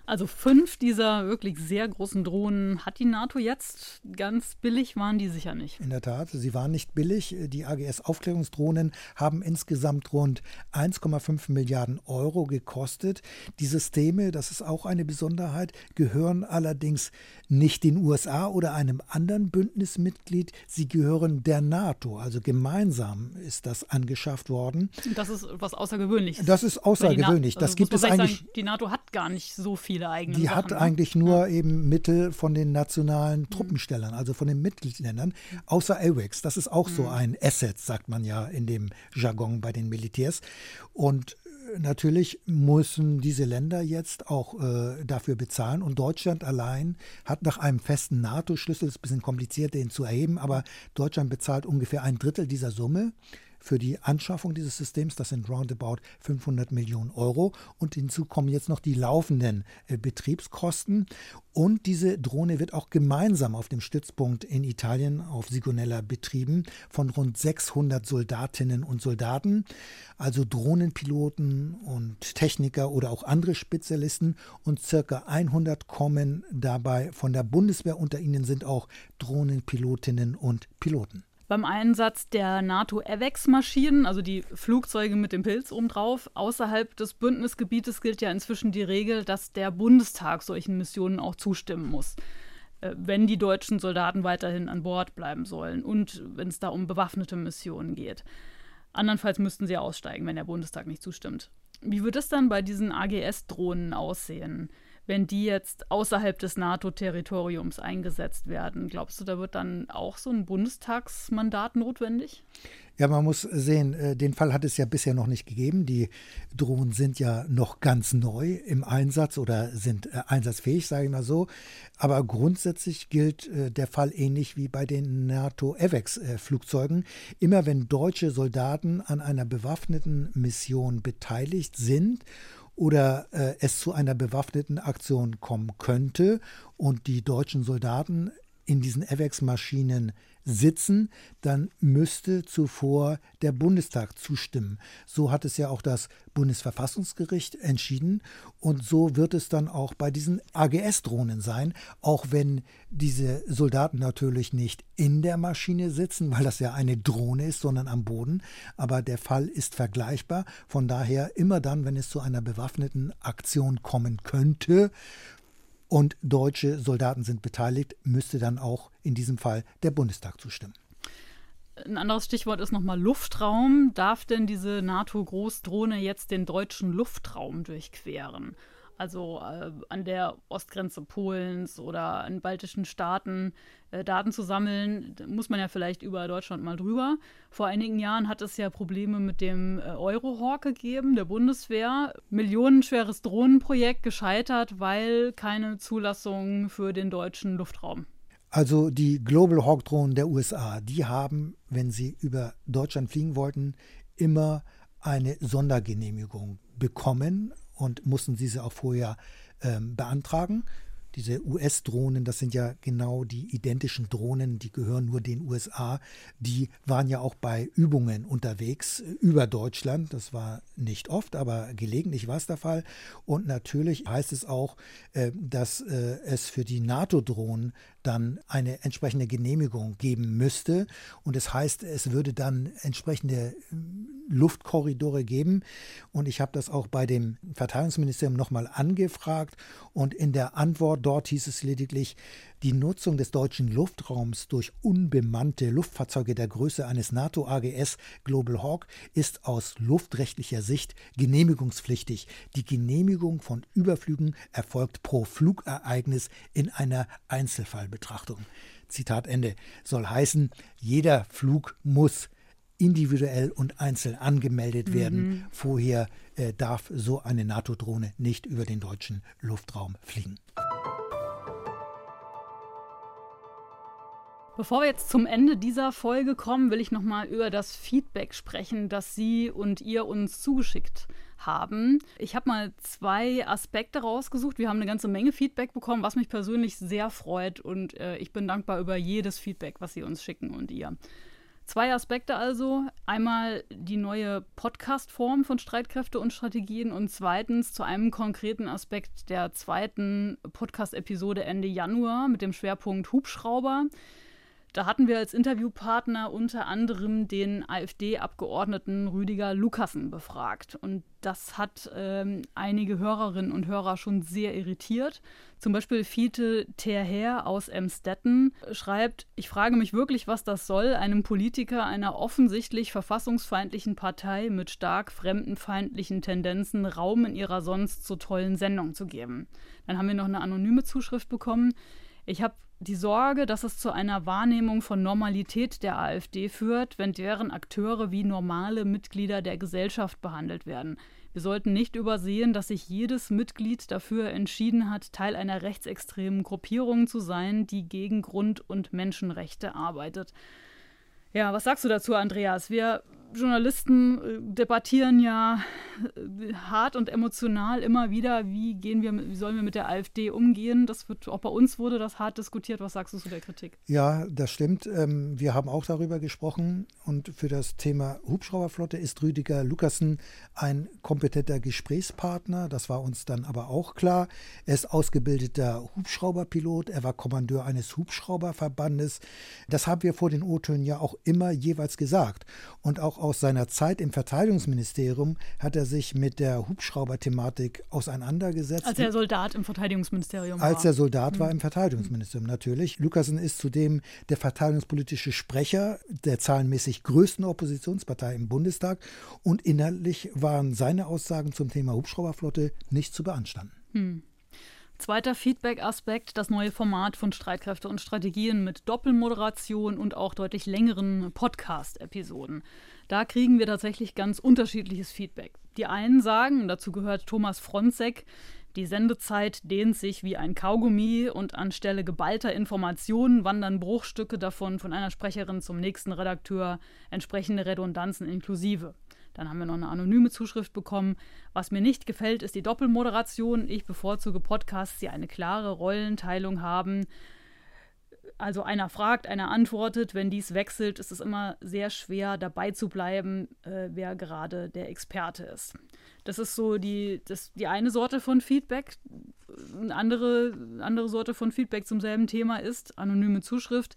Also fünf dieser wirklich sehr großen Drohnen hat die NATO jetzt. Ganz billig waren die sicher nicht. In der Tat, sie waren nicht billig. Die AGS-Aufklärungsdrohnen haben insgesamt rund 1,5 Milliarden Euro gekostet. Die Systeme, das ist auch eine Besonderheit, gehören allerdings nicht den USA oder einem anderen Bündnismitglied. Sie gehören der NATO. Also gemeinsam ist das angeschafft worden. Das ist was Außergewöhnliches. Das ist außergewöhnlich. Das also gibt es eigentlich. Sagen, die NATO hat gar nicht so viel viele eigene Die Sachen, hat ne? eigentlich nur ja. eben Mittel von den nationalen mhm. Truppenstellern, also von den Mitgliedsländern, außer AWACS. Das ist auch mhm. so ein Asset, sagt man ja in dem Jargon bei den Militärs. Und äh, natürlich müssen diese Länder jetzt auch äh, dafür bezahlen. Und Deutschland allein hat nach einem festen NATO-Schlüssel, ist ein bisschen kompliziert, den zu erheben, aber Deutschland bezahlt ungefähr ein Drittel dieser Summe für die Anschaffung dieses Systems. Das sind roundabout 500 Millionen Euro. Und hinzu kommen jetzt noch die laufenden äh, Betriebskosten. Und diese Drohne wird auch gemeinsam auf dem Stützpunkt in Italien auf Sigonella betrieben von rund 600 Soldatinnen und Soldaten, also Drohnenpiloten und Techniker oder auch andere Spezialisten. Und circa 100 kommen dabei von der Bundeswehr. Unter ihnen sind auch Drohnenpilotinnen und Piloten beim Einsatz der NATO-AVEX-Maschinen, also die Flugzeuge mit dem Pilz obendrauf. Außerhalb des Bündnisgebietes gilt ja inzwischen die Regel, dass der Bundestag solchen Missionen auch zustimmen muss, äh, wenn die deutschen Soldaten weiterhin an Bord bleiben sollen und wenn es da um bewaffnete Missionen geht. Andernfalls müssten sie aussteigen, wenn der Bundestag nicht zustimmt. Wie wird es dann bei diesen AGS-Drohnen aussehen? Wenn die jetzt außerhalb des NATO-Territoriums eingesetzt werden. Glaubst du, da wird dann auch so ein Bundestagsmandat notwendig? Ja, man muss sehen, äh, den Fall hat es ja bisher noch nicht gegeben. Die Drohnen sind ja noch ganz neu im Einsatz oder sind äh, einsatzfähig, sage ich mal so. Aber grundsätzlich gilt äh, der Fall ähnlich wie bei den NATO-AVEX-Flugzeugen. Immer wenn deutsche Soldaten an einer bewaffneten Mission beteiligt sind oder äh, es zu einer bewaffneten Aktion kommen könnte und die deutschen Soldaten in diesen AWACS-Maschinen sitzen, dann müsste zuvor der Bundestag zustimmen. So hat es ja auch das Bundesverfassungsgericht entschieden und so wird es dann auch bei diesen AGS-Drohnen sein, auch wenn diese Soldaten natürlich nicht in der Maschine sitzen, weil das ja eine Drohne ist, sondern am Boden. Aber der Fall ist vergleichbar. Von daher immer dann, wenn es zu einer bewaffneten Aktion kommen könnte, und deutsche Soldaten sind beteiligt, müsste dann auch in diesem Fall der Bundestag zustimmen. Ein anderes Stichwort ist nochmal Luftraum. Darf denn diese NATO-Großdrohne jetzt den deutschen Luftraum durchqueren? Also äh, an der Ostgrenze Polens oder in baltischen Staaten äh, Daten zu sammeln, muss man ja vielleicht über Deutschland mal drüber. Vor einigen Jahren hat es ja Probleme mit dem äh, Eurohawk gegeben, der Bundeswehr. Millionenschweres Drohnenprojekt gescheitert, weil keine Zulassung für den deutschen Luftraum. Also die Global Hawk Drohnen der USA, die haben, wenn sie über Deutschland fliegen wollten, immer eine Sondergenehmigung bekommen und mussten diese auch vorher ähm, beantragen. Diese US-Drohnen, das sind ja genau die identischen Drohnen, die gehören nur den USA. Die waren ja auch bei Übungen unterwegs äh, über Deutschland. Das war nicht oft, aber gelegentlich war es der Fall. Und natürlich heißt es auch, äh, dass äh, es für die NATO-Drohnen dann eine entsprechende Genehmigung geben müsste. Und das heißt, es würde dann entsprechende Luftkorridore geben. Und ich habe das auch bei dem Verteidigungsministerium nochmal angefragt. Und in der Antwort dort hieß es lediglich, die Nutzung des deutschen Luftraums durch unbemannte Luftfahrzeuge der Größe eines NATO-AGS Global Hawk ist aus luftrechtlicher Sicht genehmigungspflichtig. Die Genehmigung von Überflügen erfolgt pro Flugereignis in einer Einzelfallbetrachtung. Zitat Ende. Soll heißen, jeder Flug muss individuell und einzeln angemeldet werden. Mhm. Vorher äh, darf so eine NATO-Drohne nicht über den deutschen Luftraum fliegen. Bevor wir jetzt zum Ende dieser Folge kommen, will ich nochmal über das Feedback sprechen, das Sie und ihr uns zugeschickt haben. Ich habe mal zwei Aspekte rausgesucht. Wir haben eine ganze Menge Feedback bekommen, was mich persönlich sehr freut und äh, ich bin dankbar über jedes Feedback, was Sie uns schicken und ihr. Zwei Aspekte also. Einmal die neue Podcast-Form von Streitkräfte und Strategien und zweitens zu einem konkreten Aspekt der zweiten Podcast-Episode Ende Januar mit dem Schwerpunkt Hubschrauber. Da hatten wir als Interviewpartner unter anderem den AfD-Abgeordneten Rüdiger Lukassen befragt. Und das hat ähm, einige Hörerinnen und Hörer schon sehr irritiert. Zum Beispiel Fiete Terher aus Emstetten schreibt, ich frage mich wirklich, was das soll, einem Politiker einer offensichtlich verfassungsfeindlichen Partei mit stark fremdenfeindlichen Tendenzen Raum in ihrer sonst so tollen Sendung zu geben. Dann haben wir noch eine anonyme Zuschrift bekommen. Ich habe die Sorge, dass es zu einer Wahrnehmung von Normalität der AfD führt, wenn deren Akteure wie normale Mitglieder der Gesellschaft behandelt werden. Wir sollten nicht übersehen, dass sich jedes Mitglied dafür entschieden hat, Teil einer rechtsextremen Gruppierung zu sein, die gegen Grund- und Menschenrechte arbeitet. Ja, was sagst du dazu, Andreas? Wir Journalisten äh, debattieren ja äh, hart und emotional immer wieder, wie gehen wir, wie sollen wir mit der AfD umgehen. Das wird auch bei uns wurde das hart diskutiert. Was sagst du zu der Kritik? Ja, das stimmt. Ähm, wir haben auch darüber gesprochen und für das Thema Hubschrauberflotte ist Rüdiger Lukassen ein kompetenter Gesprächspartner. Das war uns dann aber auch klar. Er ist ausgebildeter Hubschrauberpilot. Er war Kommandeur eines Hubschrauberverbandes. Das haben wir vor den O-Tönen ja auch immer jeweils gesagt und auch aus seiner Zeit im Verteidigungsministerium hat er sich mit der Hubschrauber-Thematik auseinandergesetzt. Als er Soldat im Verteidigungsministerium war. Als er Soldat mhm. war im Verteidigungsministerium, natürlich. Lukasen ist zudem der verteidigungspolitische Sprecher der zahlenmäßig größten Oppositionspartei im Bundestag und inhaltlich waren seine Aussagen zum Thema Hubschrauberflotte nicht zu beanstanden. Hm. Zweiter Feedback-Aspekt, das neue Format von Streitkräfte und Strategien mit Doppelmoderation und auch deutlich längeren Podcast-Episoden. Da kriegen wir tatsächlich ganz unterschiedliches Feedback. Die einen sagen, dazu gehört Thomas Fronzek, die Sendezeit dehnt sich wie ein Kaugummi und anstelle geballter Informationen wandern Bruchstücke davon von einer Sprecherin zum nächsten Redakteur, entsprechende Redundanzen inklusive. Dann haben wir noch eine anonyme Zuschrift bekommen. Was mir nicht gefällt, ist die Doppelmoderation. Ich bevorzuge Podcasts, die eine klare Rollenteilung haben also einer fragt, einer antwortet. Wenn dies wechselt, ist es immer sehr schwer, dabei zu bleiben, äh, wer gerade der Experte ist. Das ist so die, das, die eine Sorte von Feedback. Eine andere, andere Sorte von Feedback zum selben Thema ist anonyme Zuschrift.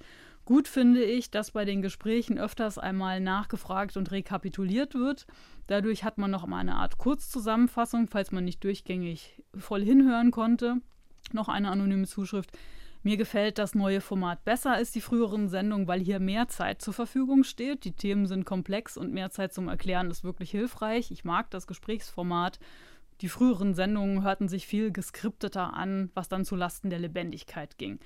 Gut finde ich, dass bei den Gesprächen öfters einmal nachgefragt und rekapituliert wird. Dadurch hat man noch mal eine Art Kurzzusammenfassung, falls man nicht durchgängig voll hinhören konnte. Noch eine anonyme Zuschrift. Mir gefällt das neue Format besser als die früheren Sendungen, weil hier mehr Zeit zur Verfügung steht. Die Themen sind komplex und mehr Zeit zum Erklären ist wirklich hilfreich. Ich mag das Gesprächsformat. Die früheren Sendungen hörten sich viel geskripteter an, was dann zu Lasten der Lebendigkeit ging.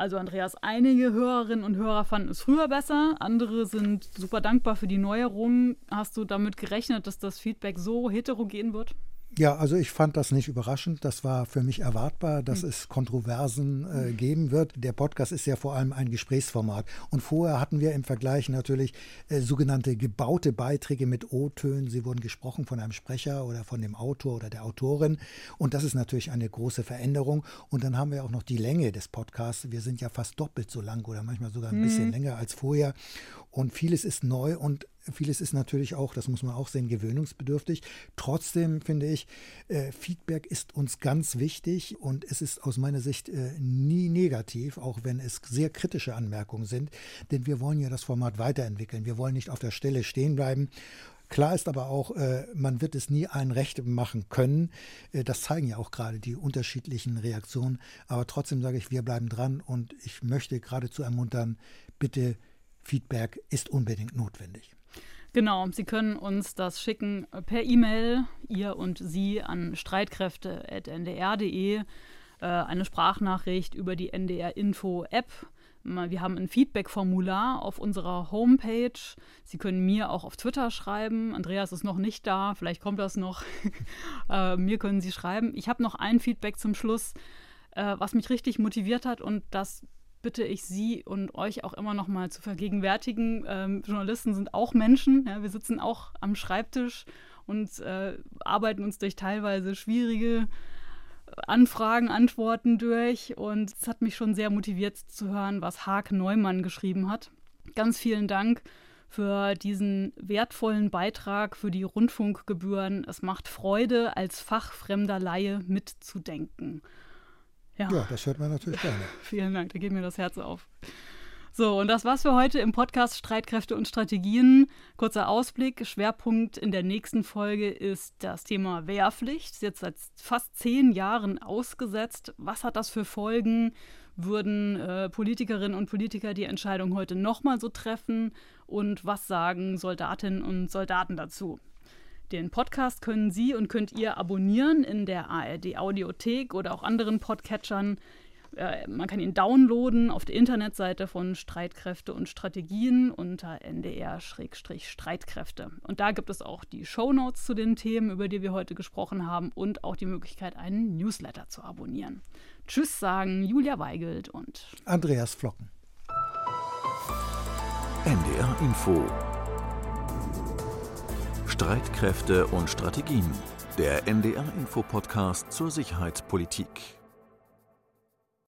Also Andreas, einige Hörerinnen und Hörer fanden es früher besser, andere sind super dankbar für die Neuerungen. Hast du damit gerechnet, dass das Feedback so heterogen wird? Ja, also ich fand das nicht überraschend. Das war für mich erwartbar, dass mhm. es Kontroversen äh, geben wird. Der Podcast ist ja vor allem ein Gesprächsformat. Und vorher hatten wir im Vergleich natürlich äh, sogenannte gebaute Beiträge mit O-Tönen. Sie wurden gesprochen von einem Sprecher oder von dem Autor oder der Autorin. Und das ist natürlich eine große Veränderung. Und dann haben wir auch noch die Länge des Podcasts. Wir sind ja fast doppelt so lang oder manchmal sogar ein mhm. bisschen länger als vorher. Und vieles ist neu und Vieles ist natürlich auch, das muss man auch sehen, gewöhnungsbedürftig. Trotzdem finde ich, äh, Feedback ist uns ganz wichtig und es ist aus meiner Sicht äh, nie negativ, auch wenn es sehr kritische Anmerkungen sind, denn wir wollen ja das Format weiterentwickeln. Wir wollen nicht auf der Stelle stehen bleiben. Klar ist aber auch, äh, man wird es nie allen Recht machen können. Äh, das zeigen ja auch gerade die unterschiedlichen Reaktionen. Aber trotzdem sage ich, wir bleiben dran und ich möchte geradezu ermuntern, bitte Feedback ist unbedingt notwendig. Genau, Sie können uns das schicken per E-Mail, ihr und Sie, an streitkräfte.ndr.de, äh, eine Sprachnachricht über die NDR-Info-App. Wir haben ein Feedback-Formular auf unserer Homepage. Sie können mir auch auf Twitter schreiben. Andreas ist noch nicht da, vielleicht kommt das noch. (laughs) äh, mir können Sie schreiben. Ich habe noch ein Feedback zum Schluss, äh, was mich richtig motiviert hat und das bitte ich Sie und euch auch immer noch mal zu vergegenwärtigen. Ähm, Journalisten sind auch Menschen. Ja, wir sitzen auch am Schreibtisch und äh, arbeiten uns durch teilweise schwierige Anfragen, Antworten durch. Und es hat mich schon sehr motiviert zu hören, was Haag Neumann geschrieben hat. Ganz vielen Dank für diesen wertvollen Beitrag für die Rundfunkgebühren. Es macht Freude, als fachfremder Laie mitzudenken. Ja. ja, das hört man natürlich gerne. (laughs) Vielen Dank, da geht mir das Herz auf. So, und das war's für heute im Podcast Streitkräfte und Strategien. Kurzer Ausblick. Schwerpunkt in der nächsten Folge ist das Thema Wehrpflicht. Ist jetzt seit fast zehn Jahren ausgesetzt. Was hat das für Folgen? Würden äh, Politikerinnen und Politiker die Entscheidung heute nochmal so treffen? Und was sagen Soldatinnen und Soldaten dazu? Den Podcast können Sie und könnt ihr abonnieren in der ARD Audiothek oder auch anderen Podcatchern. Äh, man kann ihn downloaden auf der Internetseite von Streitkräfte und Strategien unter ndr-streitkräfte. Und da gibt es auch die Shownotes zu den Themen, über die wir heute gesprochen haben und auch die Möglichkeit, einen Newsletter zu abonnieren. Tschüss sagen Julia Weigelt und Andreas Flocken. NDR Info Streitkräfte und Strategien. Der NDR Info Podcast zur Sicherheitspolitik.